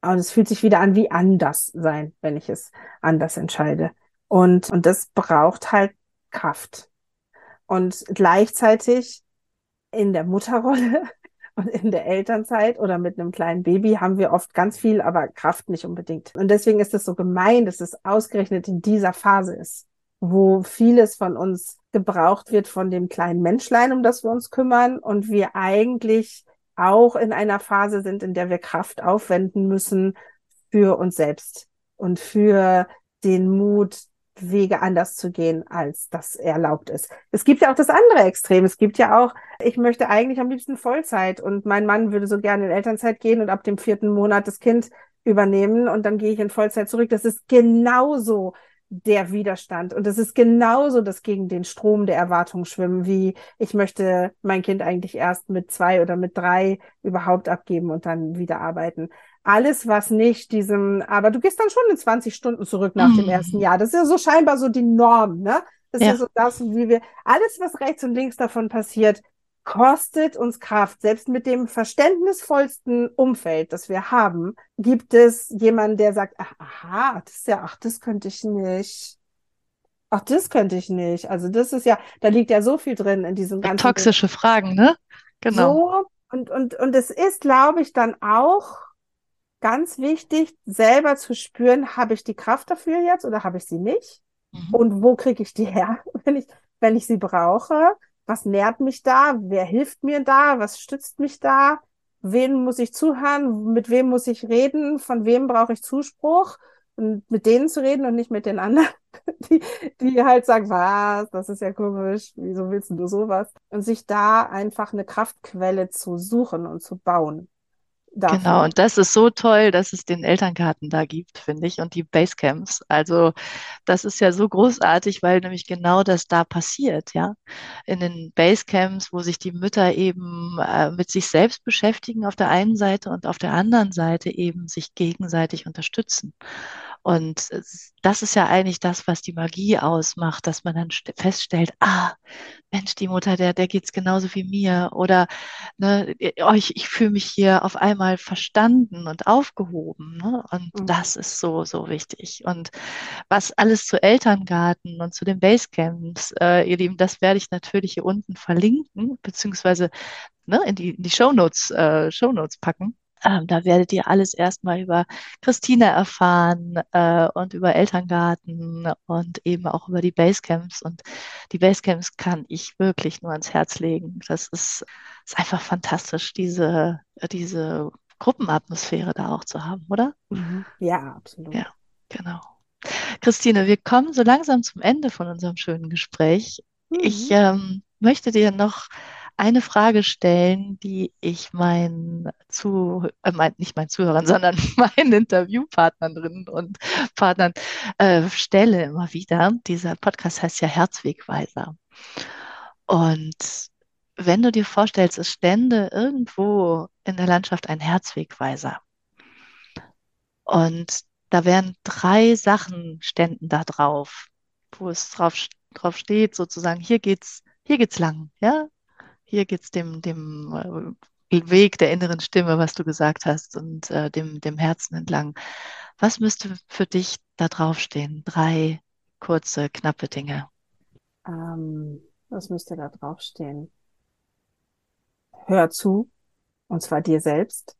Und es fühlt sich wieder an wie anders sein, wenn ich es anders entscheide. Und, und das braucht halt Kraft. Und gleichzeitig in der Mutterrolle und in der Elternzeit oder mit einem kleinen Baby haben wir oft ganz viel, aber Kraft nicht unbedingt. Und deswegen ist es so gemein, dass es ausgerechnet in dieser Phase ist, wo vieles von uns gebraucht wird von dem kleinen Menschlein, um das wir uns kümmern und wir eigentlich auch in einer Phase sind, in der wir Kraft aufwenden müssen für uns selbst und für den Mut, Wege anders zu gehen, als das erlaubt ist. Es gibt ja auch das andere Extrem. Es gibt ja auch, ich möchte eigentlich am liebsten Vollzeit und mein Mann würde so gerne in Elternzeit gehen und ab dem vierten Monat das Kind übernehmen und dann gehe ich in Vollzeit zurück. Das ist genauso der Widerstand. Und es ist genauso das gegen den Strom der Erwartung schwimmen, wie ich möchte mein Kind eigentlich erst mit zwei oder mit drei überhaupt abgeben und dann wieder arbeiten. Alles, was nicht diesem, aber du gehst dann schon in 20 Stunden zurück nach mhm. dem ersten Jahr. Das ist ja so scheinbar so die Norm, ne? Das ja. ist ja so das, wie wir, alles, was rechts und links davon passiert, kostet uns Kraft. Selbst mit dem verständnisvollsten Umfeld, das wir haben, gibt es jemanden, der sagt, ach, aha, das ist ja, ach, das könnte ich nicht. Ach, das könnte ich nicht. Also das ist ja, da liegt ja so viel drin in diesem ganzen. Toxische Ding. Fragen, ne? Genau. So, und, und, und es ist, glaube ich, dann auch ganz wichtig, selber zu spüren, habe ich die Kraft dafür jetzt oder habe ich sie nicht? Mhm. Und wo kriege ich die her, wenn ich, wenn ich sie brauche? Was nährt mich da, wer hilft mir da, was stützt mich da, wen muss ich zuhören, mit wem muss ich reden, von wem brauche ich Zuspruch? Und mit denen zu reden und nicht mit den anderen, die, die halt sagen, was, das ist ja komisch, wieso willst du sowas? Und sich da einfach eine Kraftquelle zu suchen und zu bauen. Dafür. Genau, und das ist so toll, dass es den Elterngarten da gibt, finde ich, und die Basecamps. Also das ist ja so großartig, weil nämlich genau das da passiert, ja. In den Basecamps, wo sich die Mütter eben äh, mit sich selbst beschäftigen auf der einen Seite und auf der anderen Seite eben sich gegenseitig unterstützen. Und das ist ja eigentlich das, was die Magie ausmacht, dass man dann feststellt, ah, Mensch, die Mutter, der, der geht's genauso wie mir. Oder ne, oh, ich, ich fühle mich hier auf einmal verstanden und aufgehoben. Ne? Und mhm. das ist so, so wichtig. Und was alles zu Elterngarten und zu den Basecamps, äh, ihr Lieben, das werde ich natürlich hier unten verlinken, beziehungsweise ne, in die, in die Shownotes, äh, Shownotes packen. Ähm, da werdet ihr alles erstmal über Christine erfahren äh, und über Elterngarten und eben auch über die Basecamps. Und die Basecamps kann ich wirklich nur ans Herz legen. Das ist, ist einfach fantastisch, diese, diese Gruppenatmosphäre da auch zu haben, oder? Mhm. Ja, absolut. Ja, genau. Christine, wir kommen so langsam zum Ende von unserem schönen Gespräch. Mhm. Ich ähm, möchte dir noch eine Frage stellen, die ich meinen zu, äh, mein, nicht meinen Zuhörern, sondern meinen Interviewpartnerinnen und Partnern äh, stelle immer wieder. Dieser Podcast heißt ja Herzwegweiser. Und wenn du dir vorstellst, es stände irgendwo in der Landschaft ein Herzwegweiser und da wären drei Sachen ständen da drauf, wo es drauf, drauf steht, sozusagen, hier geht's, hier geht's lang, ja, hier geht es dem, dem äh, Weg der inneren Stimme, was du gesagt hast, und äh, dem, dem Herzen entlang. Was müsste für dich da draufstehen? Drei kurze, knappe Dinge. Ähm, was müsste da draufstehen? Hör zu, und zwar dir selbst.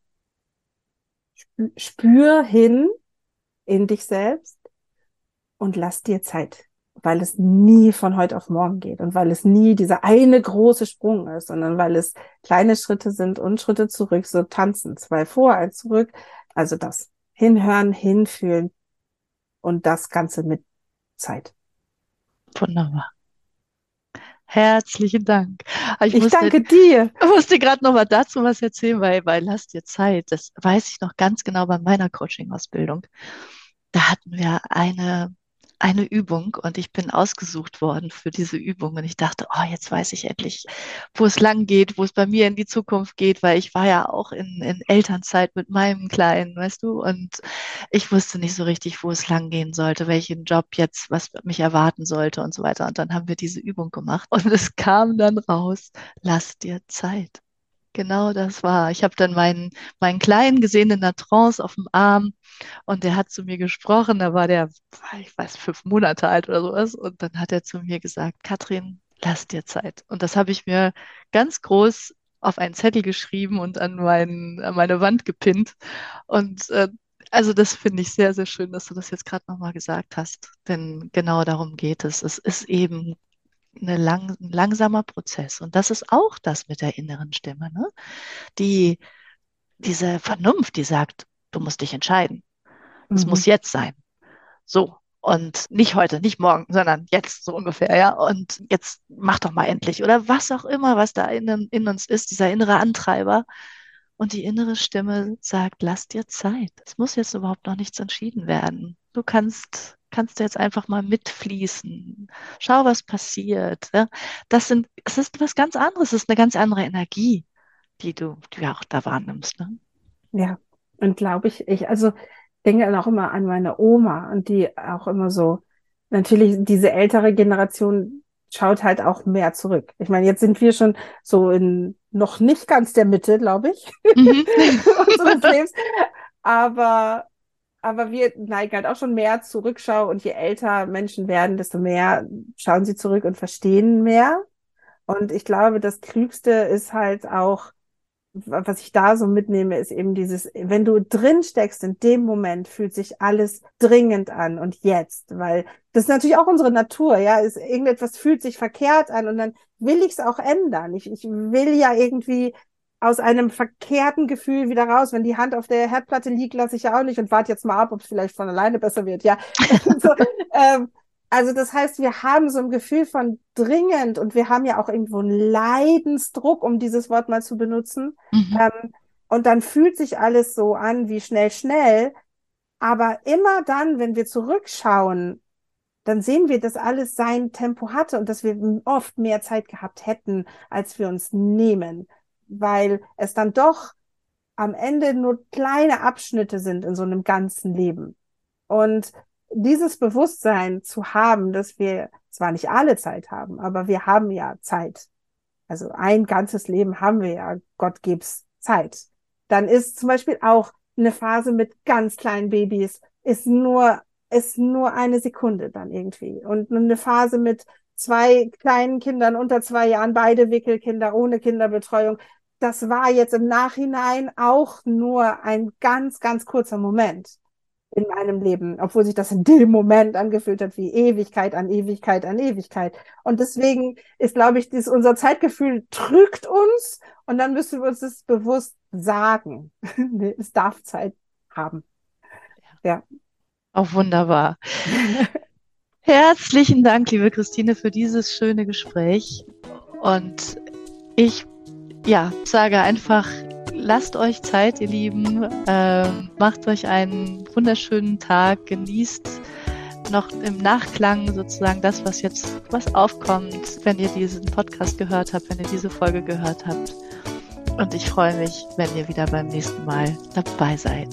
Spür hin in dich selbst und lass dir Zeit weil es nie von heute auf morgen geht und weil es nie dieser eine große Sprung ist, sondern weil es kleine Schritte sind und Schritte zurück, so tanzen, zwei vor, eins zurück. Also das hinhören, hinfühlen und das Ganze mit Zeit. Wunderbar. Herzlichen Dank. Ich, ich musste, danke dir. Ich musste gerade noch mal dazu was erzählen, weil, weil lass dir Zeit. Das weiß ich noch ganz genau bei meiner Coaching-Ausbildung. Da hatten wir eine eine Übung und ich bin ausgesucht worden für diese Übung und ich dachte, oh, jetzt weiß ich endlich, wo es lang geht, wo es bei mir in die Zukunft geht, weil ich war ja auch in, in Elternzeit mit meinem Kleinen, weißt du, und ich wusste nicht so richtig, wo es lang gehen sollte, welchen Job jetzt, was mich erwarten sollte und so weiter. Und dann haben wir diese Übung gemacht und es kam dann raus, lass dir Zeit. Genau das war. Ich habe dann meinen, meinen Kleinen gesehen in der Trance auf dem Arm und der hat zu mir gesprochen. Da war der, ich weiß, fünf Monate alt oder sowas. Und dann hat er zu mir gesagt, Katrin, lass dir Zeit. Und das habe ich mir ganz groß auf einen Zettel geschrieben und an, mein, an meine Wand gepinnt. Und äh, also das finde ich sehr, sehr schön, dass du das jetzt gerade nochmal gesagt hast. Denn genau darum geht es. Es ist eben eine lang, ein langsamer Prozess. Und das ist auch das mit der inneren Stimme. Ne? Die, diese Vernunft, die sagt, du musst dich entscheiden. Es mhm. muss jetzt sein. So. Und nicht heute, nicht morgen, sondern jetzt so ungefähr, ja. Und jetzt mach doch mal endlich. Oder was auch immer, was da in, in uns ist, dieser innere Antreiber. Und die innere Stimme sagt, lass dir Zeit. Es muss jetzt überhaupt noch nichts entschieden werden. Du kannst, kannst jetzt einfach mal mitfließen. Schau, was passiert. Ja? Das sind, es ist was ganz anderes. Es ist eine ganz andere Energie, die du, die du auch da wahrnimmst. Ne? Ja, und glaube ich, ich, also denke dann auch immer an meine Oma und die auch immer so, natürlich diese ältere Generation schaut halt auch mehr zurück. Ich meine, jetzt sind wir schon so in noch nicht ganz der Mitte, glaube ich, mhm. unseres Lebens. Aber, aber wir neigen halt auch schon mehr zur Rückschau und je älter Menschen werden, desto mehr schauen sie zurück und verstehen mehr. Und ich glaube, das Klügste ist halt auch, was ich da so mitnehme, ist eben dieses, wenn du drin steckst, in dem Moment fühlt sich alles dringend an und jetzt, weil das ist natürlich auch unsere Natur, ja, ist irgendetwas fühlt sich verkehrt an und dann will ich es auch ändern. Ich, ich will ja irgendwie aus einem verkehrten Gefühl wieder raus. Wenn die Hand auf der Herdplatte liegt, lasse ich ja auch nicht und warte jetzt mal ab, ob es vielleicht von alleine besser wird, ja. so, ähm, also das heißt, wir haben so ein Gefühl von dringend und wir haben ja auch irgendwo einen Leidensdruck, um dieses Wort mal zu benutzen. Mhm. Ähm, und dann fühlt sich alles so an wie schnell, schnell. Aber immer dann, wenn wir zurückschauen, dann sehen wir, dass alles sein Tempo hatte und dass wir oft mehr Zeit gehabt hätten, als wir uns nehmen, weil es dann doch am Ende nur kleine Abschnitte sind in so einem ganzen Leben. Und dieses Bewusstsein zu haben, dass wir zwar nicht alle Zeit haben, aber wir haben ja Zeit. Also ein ganzes Leben haben wir ja. Gott gibt's Zeit. Dann ist zum Beispiel auch eine Phase mit ganz kleinen Babys ist nur, ist nur eine Sekunde dann irgendwie. Und eine Phase mit zwei kleinen Kindern unter zwei Jahren, beide Wickelkinder ohne Kinderbetreuung. Das war jetzt im Nachhinein auch nur ein ganz, ganz kurzer Moment in meinem Leben, obwohl sich das in dem Moment angefühlt hat wie Ewigkeit an Ewigkeit an Ewigkeit. Und deswegen ist, glaube ich, dies, unser Zeitgefühl drückt uns und dann müssen wir uns das bewusst sagen. es darf Zeit haben. Ja. Auch wunderbar. Herzlichen Dank, liebe Christine, für dieses schöne Gespräch. Und ich ja, sage einfach lasst euch Zeit, ihr Lieben. Ähm, macht euch einen wunderschönen Tag. Genießt noch im Nachklang sozusagen das, was jetzt, was aufkommt, wenn ihr diesen Podcast gehört habt, wenn ihr diese Folge gehört habt. Und ich freue mich, wenn ihr wieder beim nächsten Mal dabei seid.